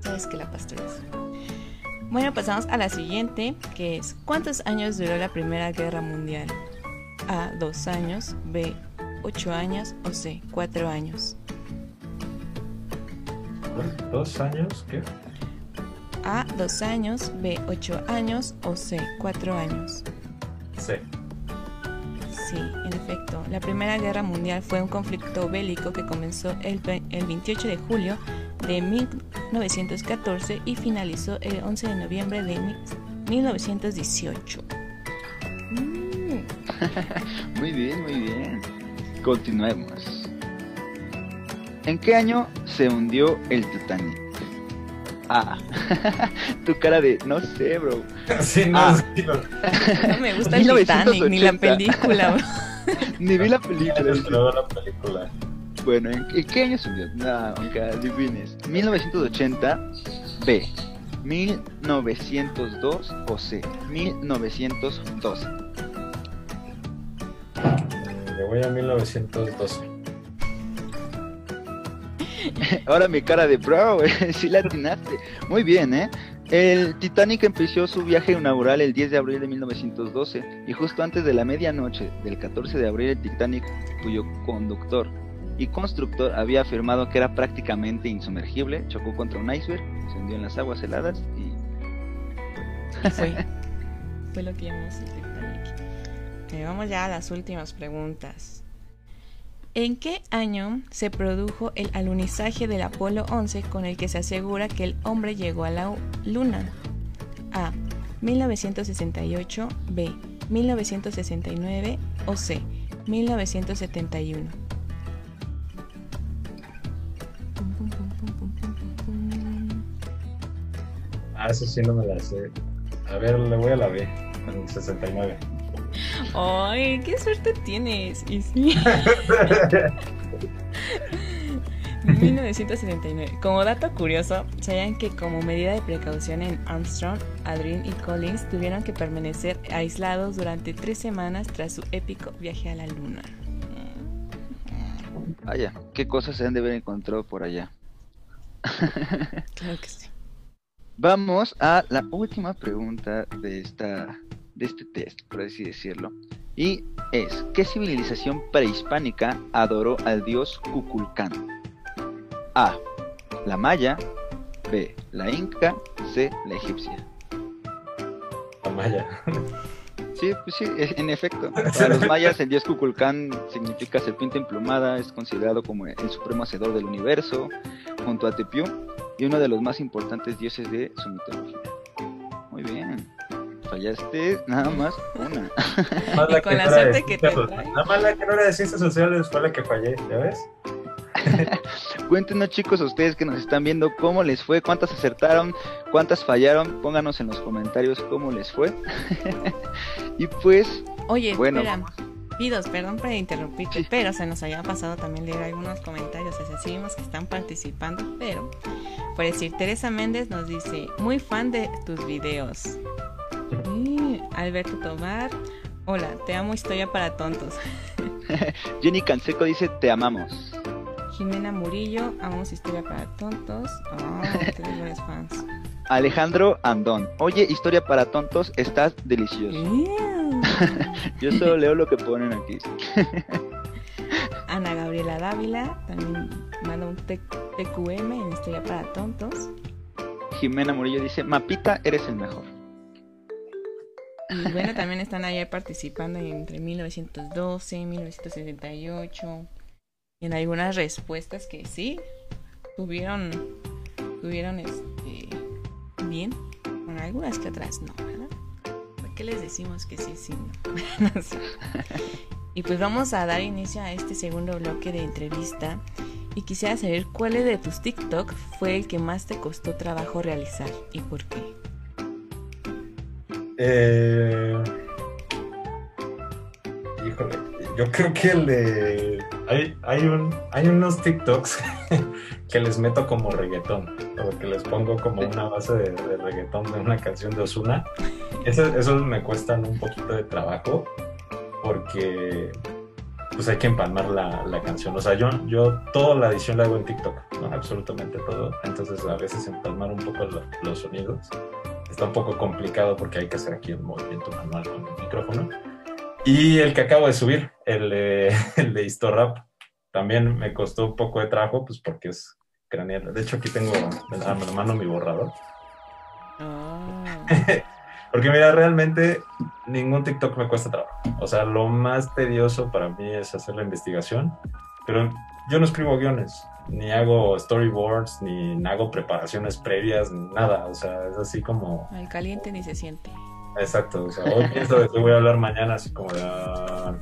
Speaker 2: sabes que la pasteurizó. Bueno, pasamos a la siguiente, que es ¿cuántos años duró la Primera Guerra Mundial? A, dos años, B, ocho años o C, cuatro años.
Speaker 4: ¿Dos años? ¿Qué?
Speaker 2: A, dos años, B, ocho años o C, cuatro años.
Speaker 4: C.
Speaker 2: Sí, en efecto, la Primera Guerra Mundial fue un conflicto bélico que comenzó el, el 28 de julio de 1914 y finalizó el 11 de noviembre de mi- 1918. Mm,
Speaker 1: Muy bien, muy bien. Continuemos. ¿En qué año se hundió el Titanic? A. tu cara de no sé, bro.
Speaker 4: Sí, no,
Speaker 1: Ah.
Speaker 4: sí, no.
Speaker 2: no me gusta el Titanic ni la
Speaker 1: 1980.
Speaker 2: película. bro.
Speaker 1: Ni vi la película.
Speaker 4: descargó la película.
Speaker 1: Bueno, ¿en, qué año se? No, aunque adivines. 1980, B. 1902 o C. 1912.
Speaker 4: Mm, Le voy a 1912.
Speaker 1: Ahora mi cara de bro, sí la atinaste. Muy bien, ¿eh? El Titanic empezó su viaje inaugural el 10 de abril de 1912 y justo antes de la medianoche del 14 de abril el Titanic, cuyo conductor y constructor había afirmado que era prácticamente insumergible, chocó contra un iceberg, se hundió en las aguas heladas y...
Speaker 2: Y fue. Fue lo que llamamos el Titanic. Eh, vamos ya a las últimas preguntas. ¿En qué año se produjo el alunizaje del Apolo 11 con el que se asegura que el hombre llegó a la Luna? A. 1968, B. 1969 o C. 1971.
Speaker 4: Ah, eso sí no me la sé. A ver, le voy a la B, en el 69.
Speaker 2: ¡Ay, qué suerte tienes! Y sí. 1979. Como dato curioso, sabían que como medida de precaución en Armstrong, Aldrin y Collins tuvieron que permanecer aislados durante tres semanas tras su épico viaje a la Luna.
Speaker 1: Vaya, qué cosas se han de haber encontrado por allá.
Speaker 2: Claro que sí.
Speaker 1: Vamos a la última pregunta de esta de este test, por así decirlo. Y es, ¿qué civilización prehispánica adoró al dios Kukulcán? A. La maya. B. La inca. C. La egipcia.
Speaker 4: La maya.
Speaker 1: Sí, pues sí, e- en efecto. Para los mayas el dios Kukulcán significa serpiente emplumada, es considerado como el supremo hacedor del universo, junto a Tepiú, y uno de los más importantes dioses de su mitología. Muy bien. Fallaste nada más una.
Speaker 4: Más
Speaker 2: Y con la suerte que te trae.
Speaker 4: Nada más la que no era de ciencias sociales fue la que fallé, ¿ya ves?
Speaker 1: Cuéntenos chicos a ustedes que nos están viendo cómo les fue, cuántas acertaron, cuántas fallaron, pónganos en los comentarios cómo les fue. y pues,
Speaker 2: Oye,
Speaker 1: Bueno.
Speaker 2: espera. Perdón por interrumpirte, pero se nos había pasado también leer algunos comentarios, vimos que están participando, pero por decir, Teresa Méndez nos dice, muy fan de tus videos. Y Alberto Tomar, hola, te amo historia para tontos.
Speaker 1: Jenny Canseco dice, te amamos.
Speaker 2: Jimena Murillo, amamos historia para tontos. Ah, tienes varios fans.
Speaker 1: Alejandro Andón, oye, historia para tontos, estás delicioso. Yo solo leo lo que ponen aquí.
Speaker 2: Ana Gabriela Dávila también manda un TQM en historia para tontos.
Speaker 1: Jimena Murillo dice, Mapita, eres el mejor.
Speaker 2: Y bueno, también están allá participando entre 1912 y 1978. Y en algunas respuestas que sí tuvieron, tuvieron este, bien. Con algunas que otras no, ¿verdad? ¿Por les decimos que sí, sí, no? Y pues vamos a dar inicio a este segundo bloque de entrevista. Y quisiera saber cuál de tus TikTok fue el que más te costó trabajo realizar y por qué.
Speaker 4: Eh... Híjole, yo creo que el de... Hay, hay, un, hay unos TikToks que les meto como reggaetón, o que les pongo como una base de, de reggaetón de una canción de Osuna. Esos, me cuestan un poquito de trabajo porque pues hay que empalmar la, la canción. O sea, yo, yo toda la edición la hago en TikTok, ¿no? absolutamente todo. Entonces a veces empalmar un poco lo- los sonidos está un poco complicado porque hay que hacer aquí el movimiento manual con el micrófono. Y el que acabo de subir, el de, el de Historrap, también me costó un poco de trabajo, pues porque es craneal. De hecho, aquí tengo a mi mano mi borrador.
Speaker 2: Ah.
Speaker 4: Porque mira, realmente ningún TikTok me cuesta trabajo. O sea, lo más tedioso para mí es hacer la investigación. Pero yo no escribo guiones, ni hago storyboards, ni hago preparaciones previas, nada. O sea, es así como...
Speaker 2: Al caliente ni se siente.
Speaker 4: Exacto. O sea, hoy pienso de qué voy a hablar mañana, así como de... ah,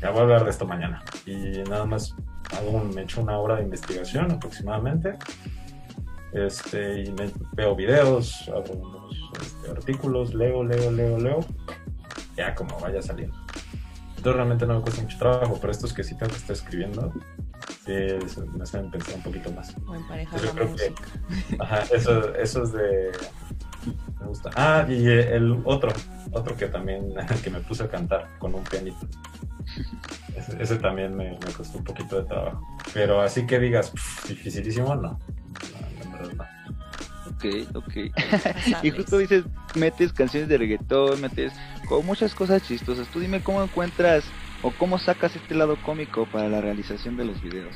Speaker 4: ya voy a hablar de esto mañana. Y nada más hago un- me echo una hora de investigación aproximadamente. Este, y me- veo videos, abro unos este, artículos, leo, leo, leo, leo. Ya como vaya saliendo. Entonces realmente no me cuesta mucho trabajo, pero estos que sí tengo que estar escribiendo, sí, me hacen pensar un poquito más.
Speaker 2: O emparejar
Speaker 4: Yo creo que-. Ajá, eso, eso es de... Me gusta. Ah, y el otro, otro que también, que me puse a cantar con un pianito. Ese, ese también me, me costó un poquito de trabajo. Pero así que digas, "Pff, dificilísimo, no. No, no.
Speaker 1: Ok, ok. Y justo dices, metes canciones de reggaetón, metes con muchas cosas chistosas. Tú dime cómo encuentras o cómo sacas este lado cómico para la realización de los videos.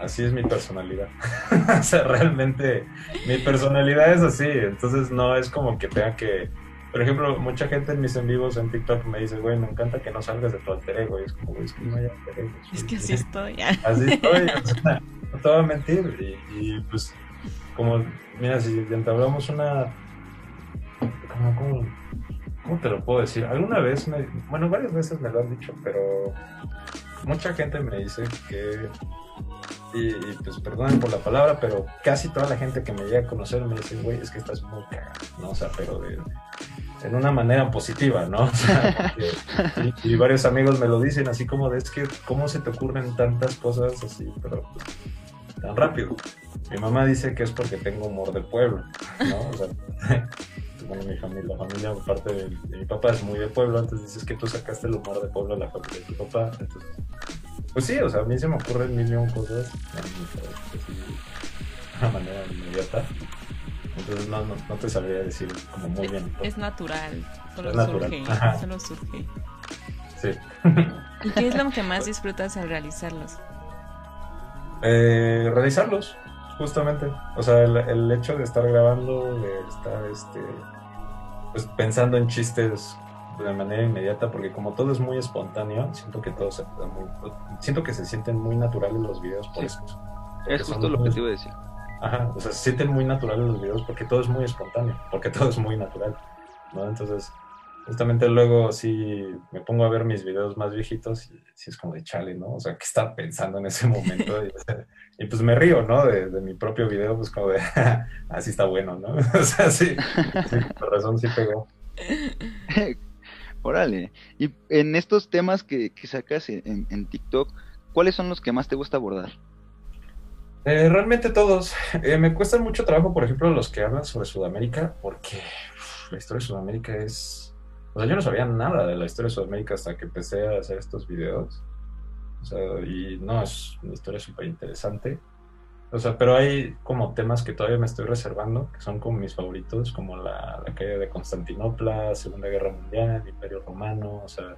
Speaker 4: Así es mi personalidad. o sea, realmente mi personalidad es así. Entonces no es como que tenga que por ejemplo, mucha gente en mis en vivos en TikTok me dice, güey, me encanta que no salgas de tu alter ego. Y es como, güey, es que no hay alter ego.
Speaker 2: Es que así estoy.
Speaker 4: Así estoy, o sea, no te voy a mentir. Y, y, pues, como, mira, si entablamos una. ¿Cómo, cómo, cómo te lo puedo decir? Alguna vez, me, bueno, varias veces me lo han dicho, pero mucha gente me dice que y, pues perdonen por la palabra, pero casi toda la gente que me llega a conocer me dice, güey, es que estás muy cagado, ¿no? O sea, pero de, en una manera positiva, ¿no? O sea, porque, y, varios amigos me lo dicen así como de, es que, ¿cómo se te ocurren tantas cosas así, pero pues, tan rápido? Mi mamá dice que es porque tengo humor de pueblo, ¿no? O sea, bueno, mi familia, la familia, parte de, de, mi papá es muy de pueblo, entonces dices que tú sacaste el humor de pueblo a la familia de tu papá, entonces pues sí, o sea, a mí se me ocurren mil y un cosas de una manera inmediata. Entonces no, no, no, te sabría decir como muy
Speaker 2: es,
Speaker 4: bien.
Speaker 2: Es natural, solo
Speaker 4: es natural.
Speaker 2: surge,
Speaker 4: Ajá.
Speaker 2: solo surge.
Speaker 4: Sí.
Speaker 2: ¿Y qué es lo que más disfrutas al realizarlos?
Speaker 4: Eh, realizarlos, justamente. O sea, el, el, hecho de estar grabando, de estar este, pues, pensando en chistes de manera inmediata porque como todo es muy espontáneo siento que todo se muy, siento que se sienten muy naturales los videos por
Speaker 1: Sí.
Speaker 4: eso.
Speaker 1: Es justo lo que te iba a decir.
Speaker 4: ajá o sea se sienten muy naturales los videos porque todo es muy espontáneo porque todo es muy natural no entonces justamente luego sí me pongo a ver mis videos más viejitos y sí es como de chale no o sea qué estaba pensando en ese momento y, y, pues me río no de, de, mi propio video pues como de así está bueno no o sea sí, sí por razón sí pegó
Speaker 1: Órale. Y en estos temas que, que sacas en, en, TikTok, ¿cuáles son los que más te gusta abordar?
Speaker 4: Eh, realmente todos. Eh, me cuestan mucho trabajo, por ejemplo, los que hablan sobre Sudamérica, porque la historia de Sudamérica es... O sea, yo no sabía nada de la historia de Sudamérica hasta que empecé a hacer estos videos. O sea, y no, es una historia súper interesante. O sea, pero hay como temas que todavía me estoy reservando, que son como mis favoritos, como la, la caída de Constantinopla, Segunda Guerra Mundial, Imperio Romano, o sea,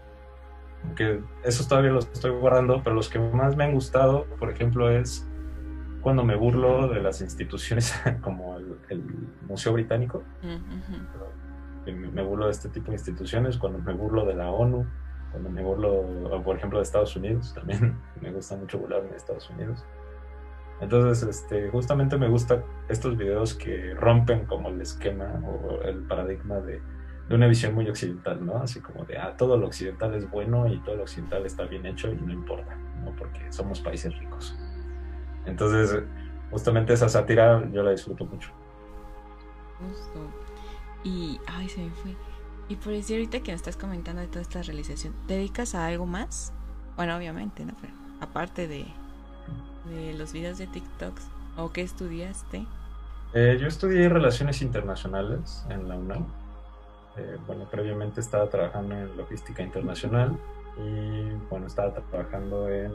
Speaker 4: que esos todavía los estoy guardando, pero los que más me han gustado, por ejemplo, es cuando me burlo de las instituciones como el, el Museo Británico. Uh -huh. Me burlo de este tipo de instituciones, cuando me burlo de la ONU, cuando me burlo, por ejemplo, de Estados Unidos, también me gusta mucho burlarme de Estados Unidos. Entonces, este, justamente me gustan estos videos que rompen como el esquema o el paradigma de, de, una visión muy occidental, ¿no? Así como de, ah, todo lo occidental es bueno y todo lo occidental está bien hecho y no importa, ¿no? Porque somos países ricos. Entonces, justamente esa sátira yo la disfruto mucho.
Speaker 2: Justo. Y, ay, se me fue. Y por decir ahorita que me estás comentando de toda esta realización, ¿te dedicas a algo más? Bueno, obviamente, ¿no? Pero aparte de, de los videos de TikToks o qué estudiaste?
Speaker 4: Eh, yo estudié Relaciones Internacionales en la UNAM. Eh, bueno, previamente estaba trabajando en logística internacional y bueno, estaba trabajando en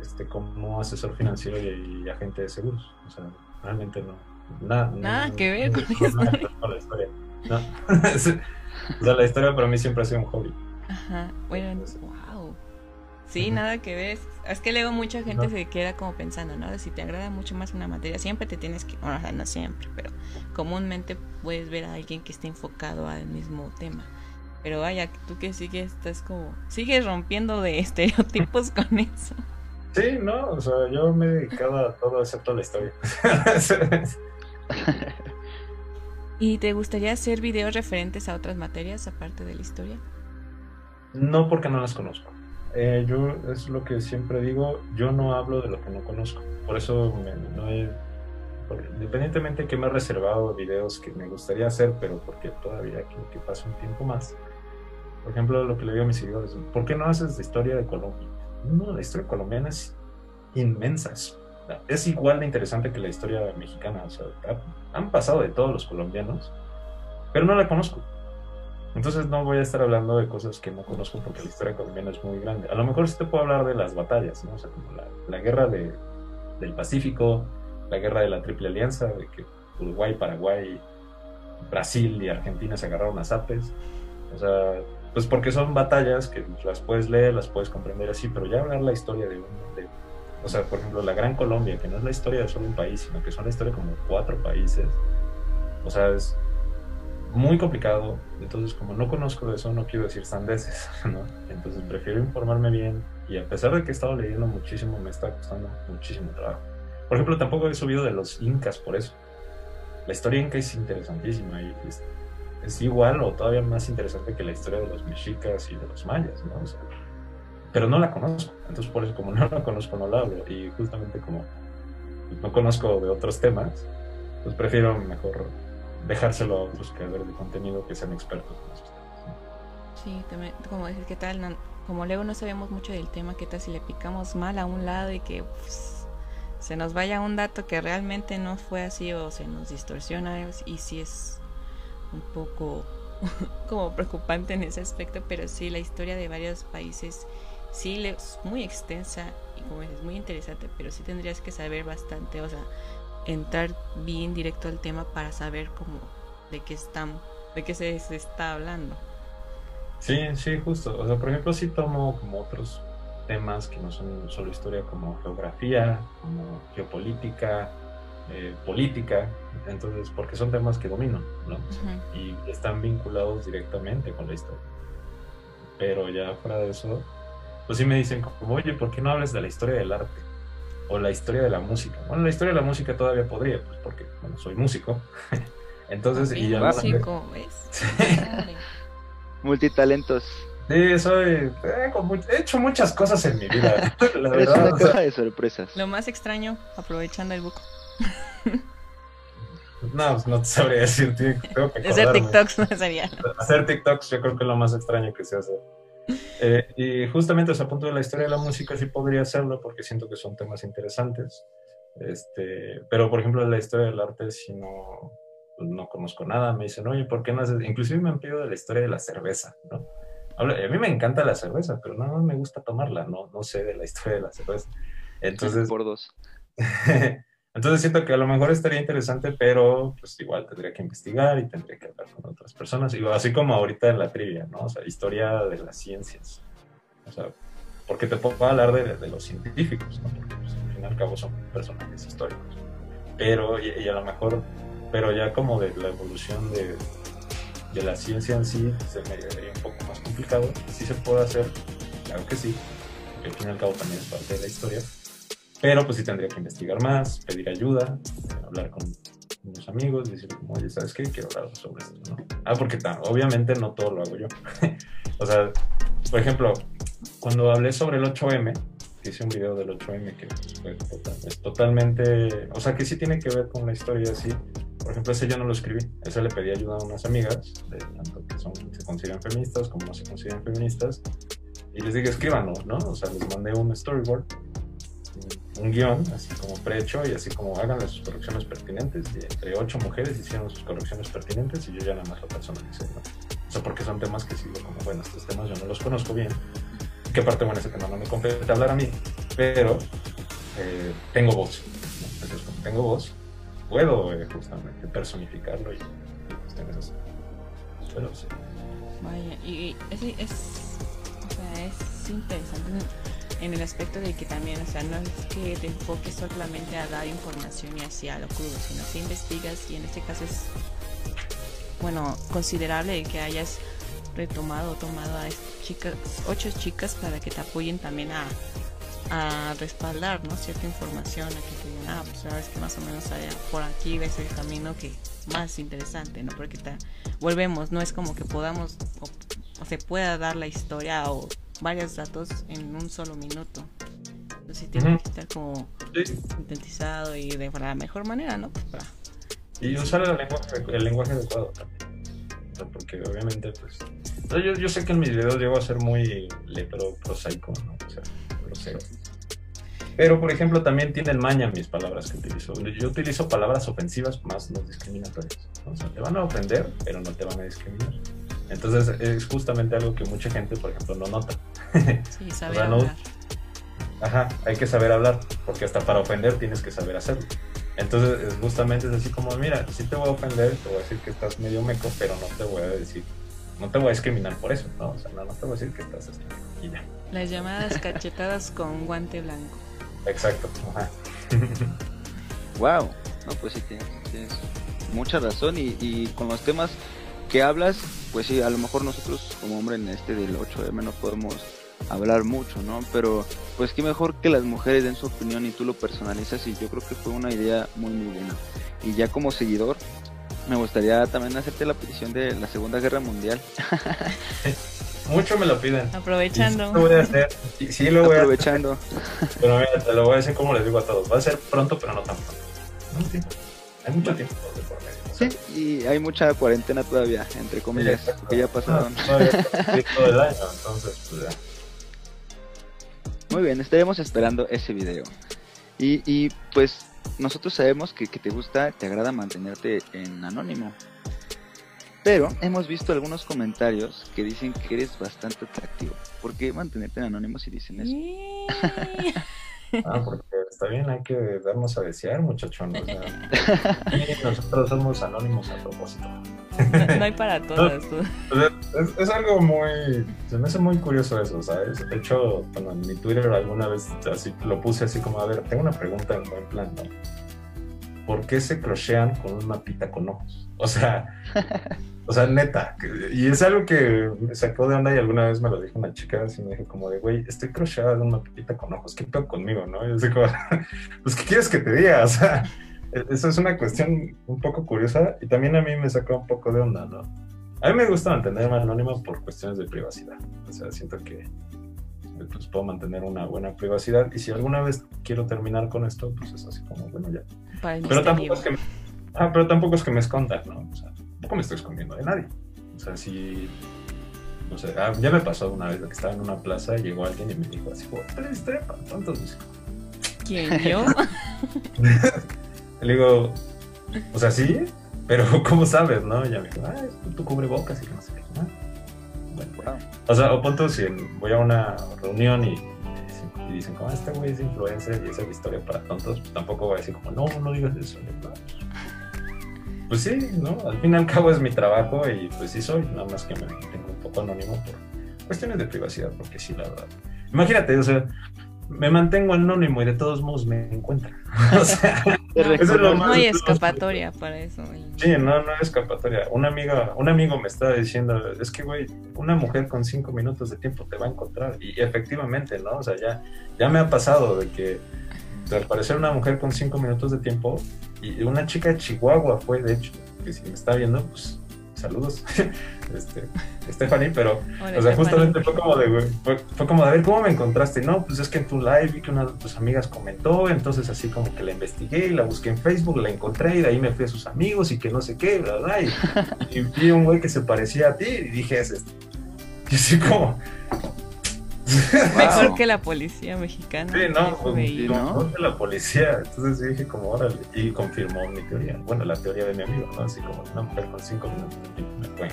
Speaker 4: este como asesor financiero y, y agente de seguros. O sea, realmente no. Nada,
Speaker 2: nada
Speaker 4: no,
Speaker 2: que ver
Speaker 4: no,
Speaker 2: con,
Speaker 4: no, la historia. No. o sea, la historia para mí siempre ha sido un hobby.
Speaker 2: Ajá, bueno, wow. Sí, nada que ver. Es que luego mucha gente no. se queda como pensando, ¿no? Si te agrada mucho más una materia, siempre te tienes que, bueno, o sea, no siempre, pero comúnmente puedes ver a alguien que esté enfocado al mismo tema. Pero vaya, tú que sigues, estás como, sigues rompiendo de estereotipos con eso.
Speaker 4: Sí, no, o sea, yo me he dedicado a todo excepto a la historia.
Speaker 2: ¿Y te gustaría hacer videos referentes a otras materias aparte de la historia?
Speaker 4: No, porque no las conozco. Eh, yo es lo que siempre digo, yo no hablo de lo que no conozco. Por eso me, no he, por, independientemente que me he reservado videos que me gustaría hacer, pero porque todavía quiero que pase un tiempo más. Por ejemplo, lo que le digo a mis seguidores, ¿por qué no haces de historia de Colombia? No, la historia colombiana es inmensa. Es igual de interesante que la historia mexicana. O sea, han pasado de todos los colombianos, pero no la conozco. Entonces no voy a estar hablando de cosas que no conozco porque la historia colombiana es muy grande. A lo mejor sí te puedo hablar de las batallas, ¿no? O sea, como la, la guerra de, del Pacífico, la guerra de la Triple Alianza, de que Uruguay, Paraguay, Brasil y Argentina se agarraron a zapes. O sea, pues porque son batallas que las puedes leer, las puedes comprender así, pero ya hablar la historia de un... De, o sea, por ejemplo, la Gran Colombia, que no es la historia de solo un país, sino que son la historia como cuatro países. O sea, es, muy complicado. Entonces, como no conozco de eso, no quiero decir sandeces, ¿no? Entonces, prefiero informarme bien. Y a pesar de que he estado leyendo muchísimo, me está costando muchísimo trabajo. Por ejemplo, tampoco he subido de los incas por eso. La historia inca es interesantísima y es, es igual o todavía más interesante que la historia de los mexicas y de los mayas, ¿no? O sea, pero no la conozco. Entonces, por eso, como no la conozco, no la hablo. Y justamente como no conozco de otros temas, pues prefiero mejor dejárselo a otros creadores de contenido que sean expertos en esos temas.
Speaker 2: Sí, también, como decir, ¿qué tal? No- como luego no sabemos mucho del tema, ¿qué tal si le picamos mal a un lado y que pues, se nos vaya un dato que realmente no fue así o se nos distorsiona? Y sí es un poco como preocupante en ese aspecto, pero sí, la historia de varios países sí es muy extensa y como dices, muy interesante, pero sí tendrías que saber bastante, o sea, entrar bien directo al tema para saber cómo de qué están, de qué se, se está hablando.
Speaker 4: Sí, sí, justo. O sea, por ejemplo, sí tomo como otros temas que no son solo historia, como geografía, como geopolítica, eh, política, entonces, porque son temas que domino, ¿no? Y están vinculados directamente con la historia. Pero ya fuera de eso, pues sí me dicen como, oye, ¿por qué no hablas de la historia del arte? O la historia de la música. Bueno, la historia de la música todavía podría, pues porque, bueno, soy músico. Entonces, y ya no-
Speaker 2: músico, ¿ves? Padre.
Speaker 1: Multitalentos.
Speaker 4: Sí, soy, eh, he hecho muchas cosas en mi vida. La
Speaker 1: Eres
Speaker 4: verdad,
Speaker 1: una
Speaker 4: o sea,
Speaker 1: caja de sorpresas.
Speaker 2: Lo más extraño, aprovechando el buco,
Speaker 4: no, pues no te sabría decir, tío, tengo que
Speaker 2: hacer. TikToks no sería.
Speaker 4: hacer TikToks yo creo que es lo más extraño que se hace. Eh, y justamente o sea, a punto de la historia de la música sí podría hacerlo porque siento que son temas interesantes. Este, pero por ejemplo la historia del arte si no, no conozco nada. Me dicen, oye, ¿por qué no haces? Inclusive me han pedido de la historia de la cerveza, ¿no? A mí me encanta la cerveza, pero no me gusta tomarla, no, no sé de la historia de la cerveza. Entonces,
Speaker 1: por dos.
Speaker 4: entonces siento que a lo mejor estaría interesante, pero pues igual tendría que investigar y tendría que hablar con otras personas. Y así como ahorita en la trivia, ¿no? O sea, historia de las ciencias. O sea, porque te puedo hablar de, de los científicos, ¿no? Porque pues, al fin y al cabo son personajes históricos. Pero, y, y a lo mejor, pero ya como de la evolución de, de la ciencia en sí, se me haría un poco más complicado. Sí se puede hacer, claro que sí, porque al fin y al cabo también es parte de la historia. Pero pues sí tendría que investigar más, pedir ayuda, hablar con unos amigos, decir como, oye, ¿sabes qué? Quiero hablar sobre esto, ¿no? Ah, porque obviamente no todo lo hago yo. o sea, por ejemplo, cuando hablé sobre el 8M, que hice un video del 8M que fue es totalmente, o sea, que sí tiene que ver con la historia así. Por ejemplo, ese yo no lo escribí, ese le pedí ayuda a unas amigas, de tanto que son, se consideran feministas como no se consideran feministas, y les dije, escríbanlo, ¿no? O sea, les mandé un storyboard un guion, así como prehecho, y así como háganle sus correcciones pertinentes. Y entre ocho mujeres hicieron sus correcciones pertinentes y yo ya nada más lo personalicé, ¿no? Porque son temas que sigo como, bueno, estos temas yo no los conozco bien. ¿Qué parte buena ese tema no me compete hablar a mí? Pero eh, tengo voz. Entonces, como tengo voz, puedo eh, justamente personificarlo y, cuestiones así. Pero sí.
Speaker 2: Vaya, y es, es, o sea, es interesante en el aspecto de que también, o sea, no es que te enfoques solamente a dar información y así a lo crudo, sino que investigas y en este caso es, bueno, considerable que hayas retomado o tomado a chicas, ocho chicas para que te apoyen también a, a respaldar, ¿no? Cierta información, a que te digan, ah, pues sabes que más o menos allá, por aquí ves el camino que más interesante, ¿no? Porque te, volvemos, no es como que podamos o se pueda dar la historia o varios datos en un solo minuto. Entonces sí tiene
Speaker 4: Ujú.
Speaker 2: que estar como
Speaker 4: Sí.
Speaker 2: sintetizado y de la mejor manera, ¿no? Pues para-
Speaker 4: Y usar el lenguaje, el lenguaje adecuado también. Porque obviamente, pues. yo, yo sé que en mis videos llego a ser muy letro prosaico, ¿no? O sea, grosero. Pero, por ejemplo, también tienen maña mis palabras que utilizo. Yo utilizo palabras ofensivas más no discriminatorias. O sea, te van a ofender, pero no te van a discriminar. Entonces, es justamente algo que mucha gente, por ejemplo, no nota.
Speaker 2: sí, saber
Speaker 4: sea, no-
Speaker 2: hablar.
Speaker 4: Ajá, hay que saber hablar, porque hasta para ofender tienes que saber hacerlo. Entonces, es justamente es así como, mira, sí te voy a ofender, te voy a decir que estás medio meco, pero no te voy a decir, no te voy a discriminar por eso, ¿no? O sea, no, no te voy a decir que estás este, y ya.
Speaker 2: Las llamadas cachetadas con guante blanco.
Speaker 4: Exacto, ajá.
Speaker 1: Wow. No, pues sí, tienes, tienes mucha razón y, y con los temas que hablas, pues sí, a lo mejor nosotros como hombre en este del 8M no podemos hablar mucho, ¿no? Pero pues qué mejor que las mujeres den su opinión y tú lo personalizas y yo creo que fue una idea muy muy buena. Y ya como seguidor, me gustaría también hacerte la petición de la Segunda Guerra Mundial.
Speaker 4: Mucho me lo piden.
Speaker 2: Aprovechando.
Speaker 4: Sí, lo voy a hacer. Sí, sí lo voy
Speaker 1: Aprovechando.
Speaker 4: a hacer. Pero mira, te lo voy a decir como les digo a todos. Va a ser pronto, pero no tan pronto. Hay mucho tiempo por por medio.
Speaker 1: Sí, y hay mucha cuarentena todavía, entre comillas, porque ya pasaron.
Speaker 4: No, todavía está todo el año, entonces, pues ya.
Speaker 1: Muy bien, estaremos esperando ese video. Y, y pues nosotros sabemos que, que te gusta, te agrada mantenerte en anónimo. Pero hemos visto algunos comentarios que dicen que eres bastante atractivo. ¿Por qué mantenerte en anónimo si dicen eso?
Speaker 4: Ah, porque está bien, hay que darnos a desear, muchachones. O sea, nosotros somos anónimos a propósito.
Speaker 2: No, no hay para todas.
Speaker 4: sea, es, es algo muy. Se me hace muy curioso eso, ¿sabes? De hecho, bueno, en mi Twitter alguna vez así lo puse así como: a ver, tengo una pregunta en buen plan, ¿no? ¿Por qué se crochean con un mapita con ojos? O sea, o sea, neta. Y es algo que me sacó de onda y alguna vez me lo dijo una chica así me dijo como de, güey, estoy crocheada de un mapita con ojos, ¿qué pedo conmigo, no? Y yo así como, pues, ¿qué quieres que te diga? O sea, e- eso es una cuestión un poco curiosa y también a mí me sacó un poco de onda, ¿no? A mí me gusta mantenerme anónimo por cuestiones de privacidad. O sea, siento que pues, puedo mantener una buena privacidad y si alguna vez quiero terminar con esto, pues es así como, bueno, ya.
Speaker 2: Para
Speaker 4: Pero tampoco es que me, ah, pero tampoco es que me escondan, ¿no? O sea, tampoco me estoy escondiendo de nadie. O sea, si... No sé, ah, ya me pasó una vez que estaba en una plaza y llegó alguien y me dijo así, como, "Pero es historia para tontos, Luis".
Speaker 2: ¿Quién yo?
Speaker 4: Le digo, o sea, sí, pero ¿cómo sabes, no? Y ella me dijo, ah, es tu cubrebocas y que no sé qué. ¿no? Bueno,
Speaker 1: Wow.
Speaker 4: o sea, o punto si voy a una reunión y, y dicen, como, "Ah, este güey es influencer y esa es la historia para tontos, pues tampoco voy a decir como, no, no digas eso. Le digo, "Ah, Pues sí, ¿no? Al fin y al cabo es mi trabajo y pues sí soy, nada más que me tengo un poco anónimo por cuestiones de privacidad, porque sí, la verdad. Imagínate, o sea, me mantengo anónimo y de todos modos me encuentran. o sea, eso es lo más-
Speaker 2: No hay escapatoria para eso.
Speaker 4: Sí, no, no hay escapatoria. Una amiga, un amigo me estaba diciendo, es que, güey, una mujer con cinco minutos de tiempo te va a encontrar. Y efectivamente, ¿no? O sea, ya, ya me ha pasado de que, al parecer una mujer con cinco minutos de tiempo, y una chica de Chihuahua fue, de hecho, que si me está viendo, pues, saludos, este, Stephanie, pero
Speaker 2: Hola,
Speaker 4: o sea,
Speaker 2: Stephanie.
Speaker 4: justamente fue como de, fue, fue como de, a ver, ¿cómo me encontraste? No, pues es que en tu live vi que una de tus amigas comentó, entonces así como que la investigué y la busqué en Facebook, la encontré y de ahí me fui a sus amigos y que no sé qué, bla, bla, y, y vi un güey que se parecía a ti y dije, es este. Y así como...
Speaker 2: Mejor
Speaker 1: Wow.
Speaker 2: que la policía mexicana.
Speaker 4: Sí, no,
Speaker 2: FBI.
Speaker 4: pues, de la policía. Entonces yo dije como, órale, y confirmó mi teoría. Bueno, la teoría de mi amigo, ¿no? Así como una mujer con cinco minutos me.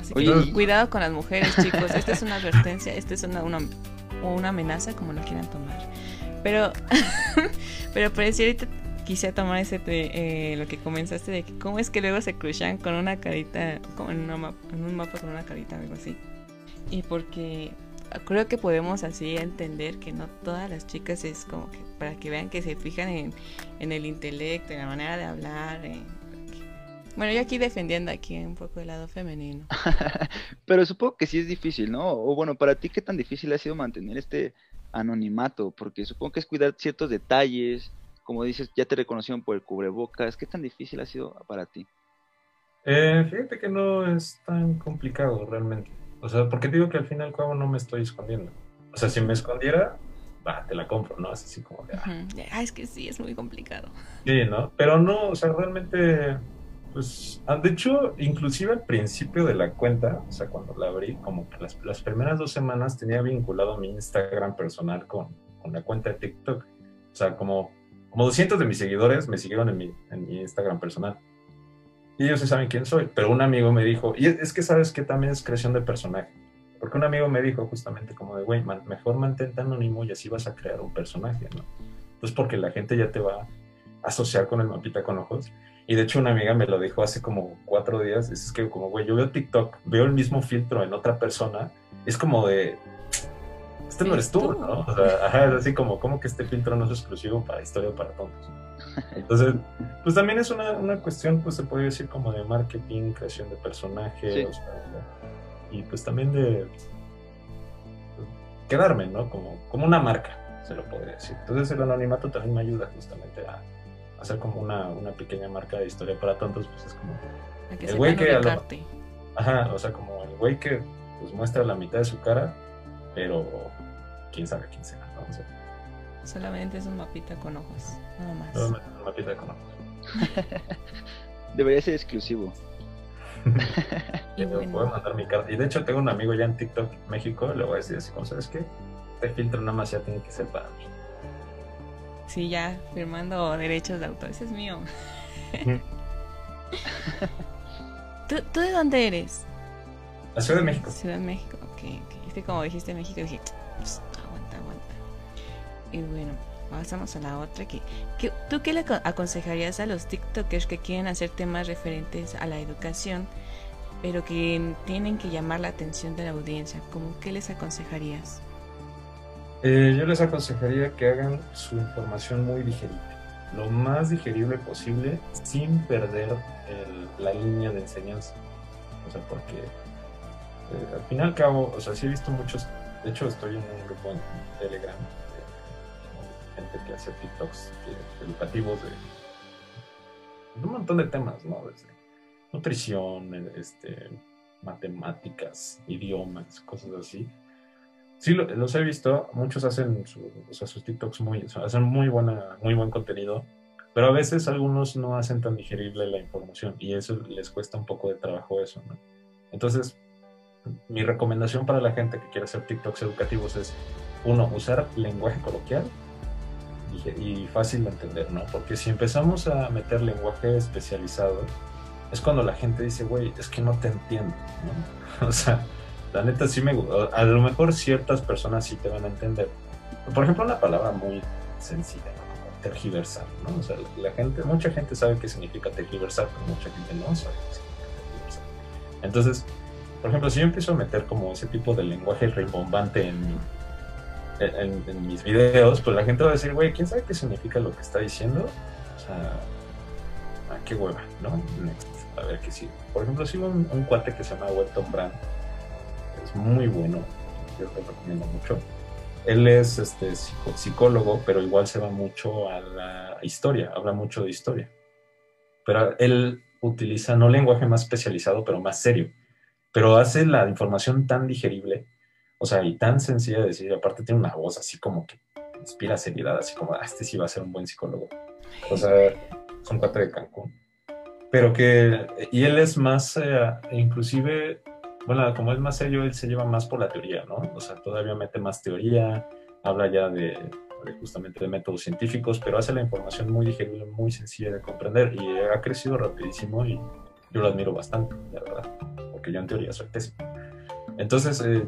Speaker 2: Así
Speaker 1: Oye,
Speaker 2: que
Speaker 1: y-
Speaker 2: cuidado con las mujeres, chicos. Esta es una advertencia, esta es una, una, o una amenaza, como lo quieran tomar. Pero, pero por decir ahorita quise tomar ese te- eh, lo que comenzaste de que cómo es que luego se cruzan con una carita, como en, una en un mapa con una carita, algo así. Y porque creo que podemos así entender que no todas las chicas es como que para que vean que se fijan en, en el intelecto, en la manera de hablar. en- Bueno, yo aquí defendiendo aquí un poco el lado femenino.
Speaker 1: Pero supongo que sí es difícil, ¿no? O bueno, para ti, ¿qué tan difícil ha sido mantener este anonimato? Porque supongo que es cuidar ciertos detalles, como dices, ya te reconocieron por el cubrebocas. ¿Qué tan difícil ha sido para ti?
Speaker 4: Eh, fíjate que no es tan complicado realmente. O sea, porque digo que al fin y al cabo no me estoy escondiendo. O sea, si me escondiera, te la compro, ¿no? Es así como de, ah.
Speaker 2: Ah, es que sí, es muy complicado.
Speaker 4: Sí, ¿no? Pero no, o sea, realmente, pues, ah, de hecho, inclusive al principio de la cuenta, o sea, cuando la abrí, como que las, las primeras dos semanas tenía vinculado mi Instagram personal con, con la cuenta de TikTok. O sea, como, como 200 de mis seguidores me siguieron en mi, en mi Instagram personal. Y ellos sí saben quién soy, pero un amigo me dijo, y es, que sabes que también es creación de personaje. Porque un amigo me dijo justamente como de, güey, man- mejor mantente anónimo y así vas a crear un personaje, ¿no? Pues porque la gente ya te va a asociar con el mapita con ojos. Y de hecho una amiga me lo dijo hace como cuatro días, es que como, güey, yo veo TikTok, veo el mismo filtro en otra persona, es como de, este no eres tú, ¿no? O sea, ajá, es así como, como que este filtro no es exclusivo para historia para tontos. Entonces, pues también es una, una cuestión, pues se puede decir como de marketing, creación de personajes,
Speaker 1: Sí.
Speaker 4: o sea, y pues también de quedarme, ¿no? Como, como una marca, se lo podría decir. Entonces el anonimato también me ayuda justamente a hacer como una, una pequeña marca de historia para tontos, pues es como,
Speaker 2: A que
Speaker 4: El güey que a lo-
Speaker 2: ubicarte.
Speaker 4: ajá, o sea, como el güey que pues muestra la mitad de su cara, pero quién sabe quién será, ¿no? O sea,
Speaker 2: Solamente es un mapita con ojos, nada más.
Speaker 4: no me una pita de ojos.
Speaker 1: Debería ser exclusivo.
Speaker 2: Y bueno.
Speaker 4: puedo mandar mi carta. Y de hecho tengo un amigo ya en TikTok México, le voy a decir así como, ¿sabes qué? Este filtro nada más ya tiene que ser para mí.
Speaker 2: Sí, ya firmando derechos de autor. Ese es mío. ¿Tú, ¿Tú de dónde eres?
Speaker 4: La Ciudad de México.
Speaker 2: Ciudad de México. Ok, ok. Es que como dijiste México, dije, "Psst, aguanta, aguanta. Y bueno, pasamos a la otra. Que, que- ¿Tú qué le aco- aconsejarías a los TikTokers que quieren hacer temas referentes a la educación, pero que tienen que llamar la atención de la audiencia? ¿Cómo qué les aconsejarías?
Speaker 4: Eh, yo les aconsejaría que hagan su información muy digerible, lo más digerible posible, sin perder la línea de enseñanza. O sea, porque eh, al final y al cabo, o sea, sí he visto muchos, de hecho estoy en un grupo en Telegram gente que hace TikToks que- educativos de, de un montón de temas, ¿no? Desde nutrición, este, matemáticas, idiomas, cosas así. Sí, lo- los he visto. Muchos hacen su- o sea, sus TikToks muy, o sea, hacen muy, buena, muy buen contenido, pero a veces algunos no hacen tan digerible la información y eso les cuesta un poco de trabajo eso, ¿no? Entonces, mi recomendación para la gente que quiere hacer TikToks educativos es, uno, usar lenguaje coloquial y, y fácil de entender, ¿no? Porque si empezamos a meter lenguaje especializado, es cuando la gente dice, güey, es que no te entiendo, ¿no? O sea, la neta sí me gusta. A lo mejor ciertas personas sí te van a entender. Por ejemplo, una palabra muy sencilla, ¿no? Tergiversar, ¿no? O sea, la gente, mucha gente sabe qué significa tergiversar, pero mucha gente no sabe qué significa tergiversar. Entonces, por ejemplo, si yo empiezo a meter como ese tipo de lenguaje rimbombante en, en, en mis videos, pues la gente va a decir, güey, ¿quién sabe qué significa lo que está diciendo? O sea, ah, qué hueva, ¿no? Next, a ver qué sigue. Por ejemplo, sigo un, un cuate que se llama Welton Brand, es muy bueno, yo te recomiendo mucho. Él es este, psicólogo, pero igual se va mucho a la historia, habla mucho de historia. Pero él utiliza no lenguaje más especializado, pero más serio. Pero hace la información tan digerible, o sea, y tan sencilla de decir, aparte tiene una voz así como que inspira seriedad, así como, ah, este sí va a ser un buen psicólogo. O sea, es un cuate de Cancún. Pero que, y él es más, eh, inclusive, bueno, como es más serio, él se lleva más por la teoría, ¿no? O sea, todavía mete más teoría, habla ya de, de justamente de métodos científicos, pero hace la información muy digerible, muy sencilla de comprender y ha crecido rapidísimo y yo lo admiro bastante, la verdad, porque yo en teoría soy pésimo. Entonces, eh,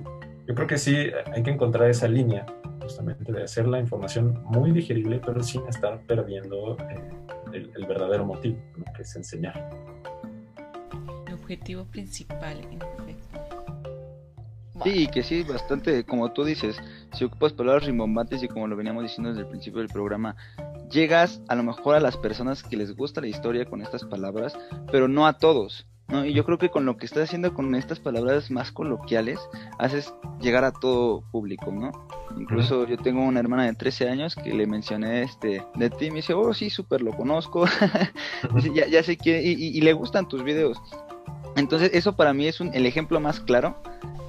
Speaker 4: yo creo que sí hay que encontrar esa línea justamente de hacer la información muy digerible, pero sin estar perdiendo eh, el, el verdadero motivo, ¿no? que es enseñar.
Speaker 2: El objetivo principal, en efecto.
Speaker 1: Sí, y que sí, bastante, como tú dices, si ocupas palabras rimbombantes y como lo veníamos diciendo desde el principio del programa, llegas a lo mejor a las personas que les gusta la historia con estas palabras, pero no a todos. ¿No? Y yo creo que con lo que estás haciendo con estas palabras más coloquiales, haces llegar a todo público, ¿no? Incluso yo tengo una hermana de 13 años que le mencioné este de ti y me dice, oh sí, súper lo conozco, ya, ya sé que, y, y- y le gustan tus videos. Entonces eso para mí es un, el ejemplo más claro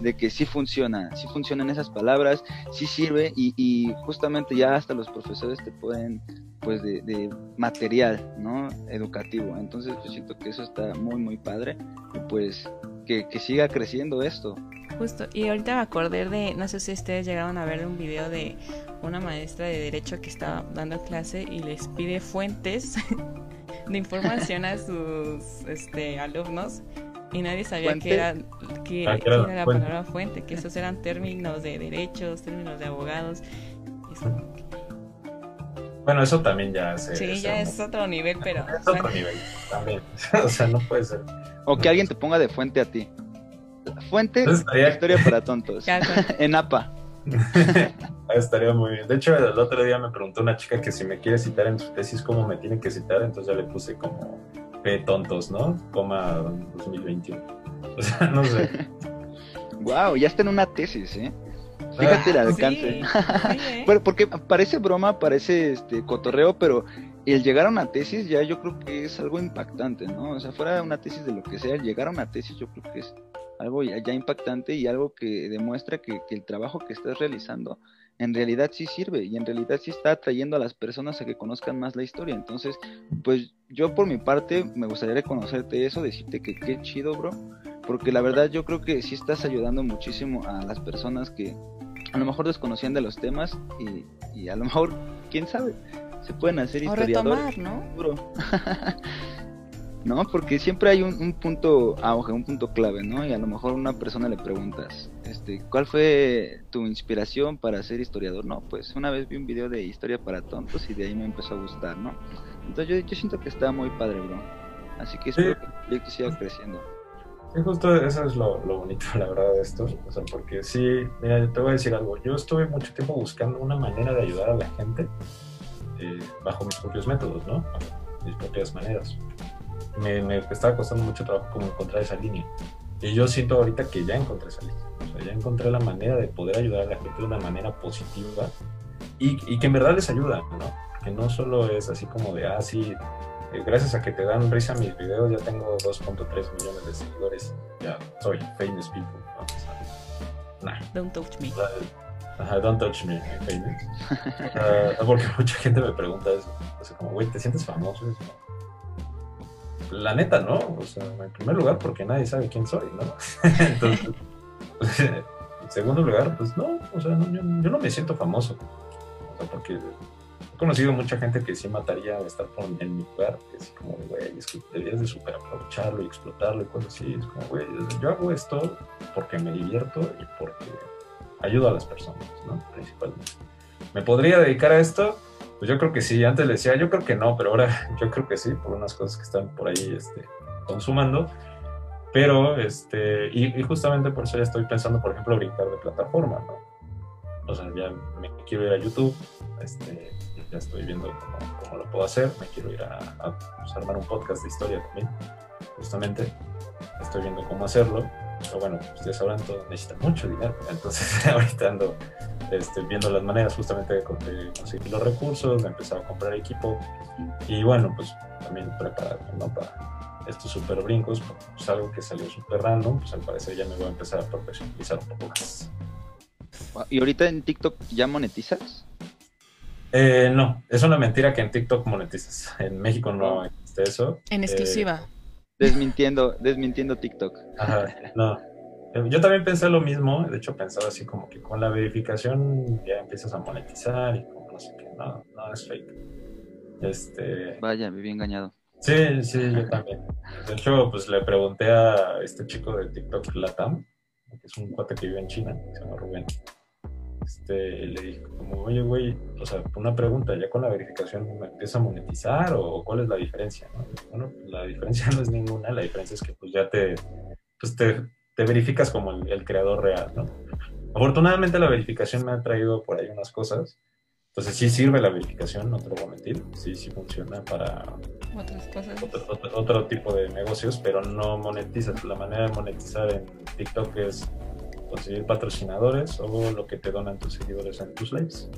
Speaker 1: de que sí funciona, sí funcionan esas palabras, sí sirve y, justamente ya hasta los profesores te pueden pues de, de material, ¿no? Educativo. Entonces yo siento que eso está muy muy padre y pues que, que siga creciendo esto.
Speaker 2: Justo, y ahorita me acordé de, no sé si ustedes llegaron a ver un video de una maestra de derecho que estaba dando clase y les pide fuentes de información a sus este, alumnos y nadie sabía que era, que,
Speaker 4: Ah, que era la fuente.
Speaker 2: palabra fuente, que esos eran términos de derechos, términos de abogados.
Speaker 4: Bueno, eso también ya se,
Speaker 2: sí,
Speaker 4: se-
Speaker 2: ya es otro nivel, pero
Speaker 4: es otro nivel también. o sea, no puede ser.
Speaker 1: O que alguien te ponga de fuente a ti. Fuente
Speaker 4: estaría-
Speaker 1: historia para tontos.
Speaker 2: con-
Speaker 1: en APA.
Speaker 4: Estaría muy bien. De hecho, el otro día me preguntó una chica que si me quiere citar en su tesis, ¿cómo me tiene que citar? Entonces ya le puse como P tontos, ¿no? Coma 2021. O sea, no sé.
Speaker 1: Wow, ya está en una tesis, ¿eh? Fíjate el
Speaker 2: Ah,
Speaker 1: alcance.
Speaker 2: sí, sí, ¿eh?
Speaker 1: Pero porque parece broma, parece este cotorreo, pero el llegar a una tesis ya yo creo que es algo impactante, ¿no? O sea, fuera una tesis de lo que sea, el llegar a una tesis yo creo que es algo ya, ya impactante y algo que demuestra que, que el trabajo que estás realizando en realidad sí sirve y en realidad sí está atrayendo a las personas a que conozcan más la historia. Entonces, pues yo por mi parte me gustaría reconocerte eso, decirte que qué chido, bro, porque la verdad yo creo que sí estás ayudando muchísimo a las personas que a lo mejor desconocían de los temas y, y a lo mejor, quién sabe, se pueden hacer
Speaker 2: O
Speaker 1: historiadores.
Speaker 2: retomar, ¿no?
Speaker 1: Bro. no, porque siempre hay un, un punto auge, un punto clave, ¿no? Y a lo mejor a una persona le preguntas, este, ¿cuál fue tu inspiración para ser historiador? No, pues una vez vi un video de historia para tontos y de ahí me empezó a gustar, ¿no? Entonces yo, yo siento que está muy padre, bro. Así que espero que el proyecto siga creciendo.
Speaker 4: Sí, justo eso es lo, lo bonito, la verdad, de esto. O sea, porque sí, mira, yo te voy a decir algo. Yo estuve mucho tiempo buscando una manera de ayudar a la gente eh, bajo mis propios métodos, ¿no? Mis propias maneras. Me, me estaba costando mucho trabajo como encontrar esa línea. Y yo siento ahorita que ya encontré esa línea. O sea, ya encontré la manera de poder ayudar a la gente de una manera positiva y, y que en verdad les ayuda, ¿no? Que no solo es así como de, ah, sí, eh, gracias a que te dan risa mis videos, ya tengo 2.3 millones de seguidores, ya soy famous people. ¿no? O sea, nah,
Speaker 2: Don't touch me.
Speaker 4: Ajá, don't touch me, I'm famous. Ah, porque mucha gente me pregunta eso. O sea, como, güey, ¿te sientes famoso? La neta, no. O sea, en primer lugar, porque nadie sabe quién soy, ¿no? Entonces, en segundo lugar, pues no. O sea, no, yo, yo no me siento famoso. O sea, porque he conocido mucha gente que sí mataría estar en mi lugar. Que es como, güey, es que deberías de super aprovecharlo y explotarlo y cosas así. Es como, güey, yo hago esto porque me divierto y porque ayudo a las personas, ¿no? Principalmente. ¿Me podría dedicar a esto? Pues yo creo que sí. Antes le decía, yo creo que no, pero ahora yo creo que sí, por unas cosas que están por ahí este, consumando. Pero, este, y, justamente por eso ya estoy pensando, por ejemplo, brincar de plataforma, ¿no? O sea, ya me quiero ir a YouTube, este, ya estoy viendo cómo, cómo lo puedo hacer, me quiero ir a, pues, armar un podcast de historia también, justamente, estoy viendo cómo hacerlo, pero bueno, ustedes sabrán, todo necesita mucho dinero, entonces ahorita ando este, viendo las maneras justamente de conseguir los recursos, de empezar a comprar equipo, y bueno, pues también prepararme, ¿no? Para estos super brincos, pues algo que salió super random, pues al parecer ya me voy a empezar a profesionalizar un poco más.
Speaker 1: ¿Y ahorita en TikTok ya monetizas?
Speaker 4: Eh, no, es una mentira que en TikTok monetizas. En México no existe eso.
Speaker 2: En
Speaker 4: Eh,
Speaker 2: exclusiva.
Speaker 1: Desmintiendo, desmintiendo TikTok.
Speaker 4: ajá, no. Eh, Yo también pensé lo mismo, de hecho pensaba así como que con la verificación ya empiezas a monetizar y como no sé qué, no, no es fake. Este,
Speaker 1: Vaya, me vi engañado.
Speaker 4: Sí, sí, yo también. De hecho, pues le pregunté a este chico de TikTok Latam, que es un cuate que vive en China, se llama Rubén. Este, le dije como, oye, güey, o sea, una pregunta, ¿ya con la verificación me empieza a monetizar o cuál es la diferencia? no? Bueno, la diferencia no es ninguna, la diferencia es que pues ya te, pues te, te verificas como el creador real, ¿no? Afortunadamente la verificación me ha traído por ahí unas cosas, entonces sí sirve la verificación, no te lo voy a mentir, sí, sí funciona para
Speaker 2: Otras cosas.
Speaker 4: otro, otro- otro tipo de negocios, pero no monetizas. La manera de monetizar en TikTok es conseguir patrocinadores o lo que te donan tus seguidores en tus lives.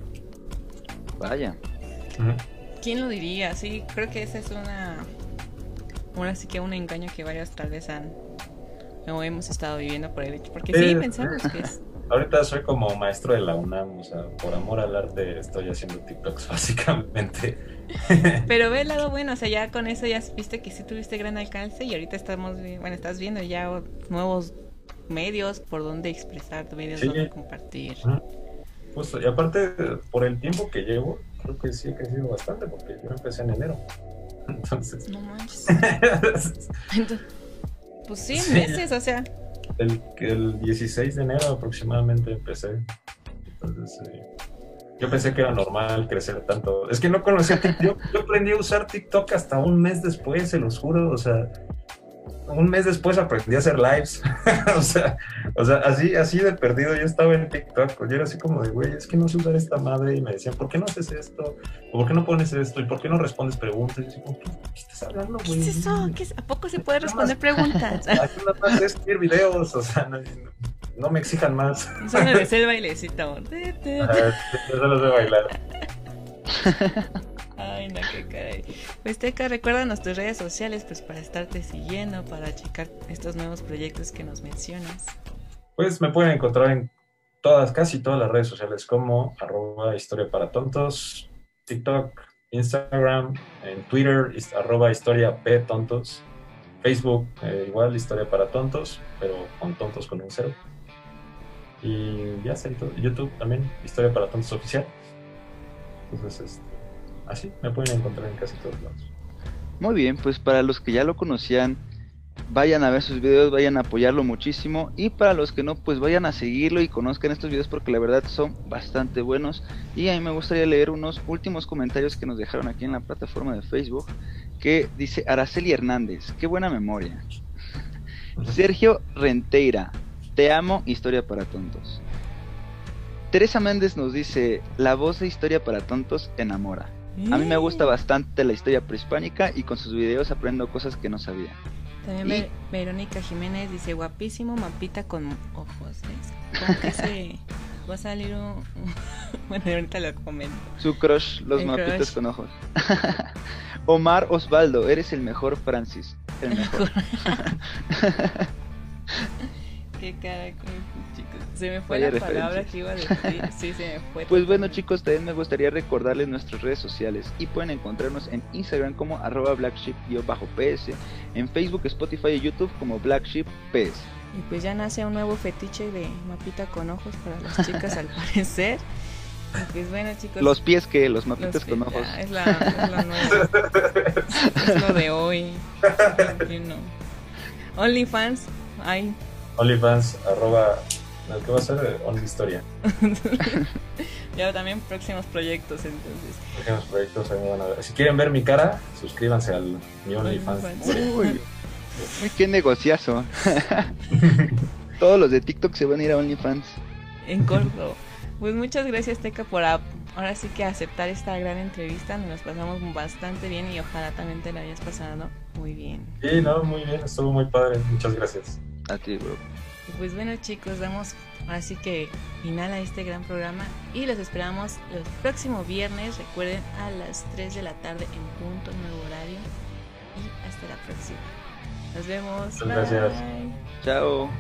Speaker 1: Vaya.
Speaker 2: ¿Quién lo diría? Sí, creo que esa es una. Ahora sí que un engaño que varios tal vez han. O hemos estado viviendo por el hecho. Porque sí,
Speaker 4: Eh,
Speaker 2: pensamos que es.
Speaker 4: Ahorita soy como maestro de la UNAM, o sea, por amor al arte estoy haciendo TikToks básicamente.
Speaker 2: Pero ve el lado bueno, o sea, ya con eso ya viste que sí tuviste gran alcance y ahorita estamos, bueno, estás viendo ya nuevos medios por donde expresar, medios
Speaker 4: Sí.
Speaker 2: donde compartir.
Speaker 4: Justo, y aparte, por el tiempo que llevo, creo que sí he crecido bastante, porque yo empecé en enero. Entonces,
Speaker 2: No manches. Entonces, pues Sí. meses, o sea.
Speaker 4: El, el 16 de enero aproximadamente empecé. Entonces, eh, yo pensé que era normal crecer tanto. Es que no conocía TikTok. Yo, yo aprendí a usar TikTok hasta un mes después, se los juro. O sea, un mes después aprendí a hacer lives. o, sea, o sea, así, así de perdido yo estaba en TikTok. Yo era así como de, güey, es que no sé usar esta madre. Y me decían, ¿por qué no haces esto? ¿O por qué no pones esto? ¿Y por qué no respondes preguntas? Y yo ¿qué, estás hablando, güey?
Speaker 2: ¿Qué es eso? ¿Qué es? ¿A poco se puede responder preguntas?
Speaker 4: Aquí nada más es subir videos, o sea, no, no me exijan más.
Speaker 2: Solo me sé el bailecito.
Speaker 4: Solo sé bailar.
Speaker 2: Ay, no, qué caray. Pues Teca, recuérdanos tus redes sociales pues para estarte siguiendo, para checar estos nuevos proyectos que nos mencionas.
Speaker 4: Pues me pueden encontrar en todas, casi todas las redes sociales como arroba historia para tontos, TikTok, Instagram, en Twitter, arroba historia p tontos, Facebook, eh, igual historia para tontos, pero con tontos con un cero. Y ya sé, YouTube también, historia para tontos oficial. Entonces, este, así me pueden encontrar en casi todos lados.
Speaker 1: Muy bien, pues para los que ya lo conocían, vayan a ver sus videos, vayan a apoyarlo muchísimo y para los que no, pues vayan a seguirlo y conozcan estos videos porque la verdad son bastante buenos y a mí me gustaría leer unos últimos comentarios que nos dejaron aquí en la plataforma de Facebook que dice Araceli Hernández, qué buena memoria. Sergio Renteira, te amo, historia para tontos. Teresa Méndez nos dice, la voz de historia para tontos enamora. A mí me gusta bastante la historia prehispánica y con sus videos aprendo cosas que no sabía.
Speaker 2: También Verónica Jiménez dice, guapísimo mapita con ojos. Que se va a salir un... bueno, ahorita lo comento.
Speaker 1: Su crush, los mapitas con ojos. Omar Osvaldo, eres el mejor Francis. El mejor.
Speaker 2: Qué cara chicos. Se me fue la palabra que iba a decir. Sí, se me fue.
Speaker 1: Pues bueno, chicos, también me gustaría recordarles nuestras redes sociales y pueden encontrarnos en Instagram como arroba blackship-ps, en Facebook, Spotify y YouTube como blackship-ps.
Speaker 2: Y pues ya nace un nuevo fetiche de mapita con ojos para las chicas al parecer. Pues bueno, chicos.
Speaker 1: Los pies que, los mapitas con ojos.
Speaker 2: es, la, es nueva. es, lo de hoy. OnlyFans, hay
Speaker 4: OnlyFans, arroba, ¿qué va a ser? Only Historia.
Speaker 2: ya también próximos proyectos, entonces.
Speaker 4: Próximos proyectos, ahí me van a ver. Si quieren ver mi cara, suscríbanse al mi OnlyFans.
Speaker 1: Uy, uy, qué negociazo. Todos los de TikTok se van a ir a OnlyFans.
Speaker 2: En corto. Pues muchas gracias, Teca, por ahora sí que aceptar esta gran entrevista. Nos pasamos bastante bien y ojalá también te la hayas pasado muy bien.
Speaker 4: Sí, no, muy bien, estuvo muy padre. Muchas gracias.
Speaker 1: A ti, bro
Speaker 2: pues bueno chicos, vamos así que final a este gran programa y los esperamos el próximo viernes, recuerden a las 3 de la tarde en punto, nuevo horario y hasta la próxima. Nos vemos.
Speaker 4: Muchas gracias.
Speaker 1: Chao.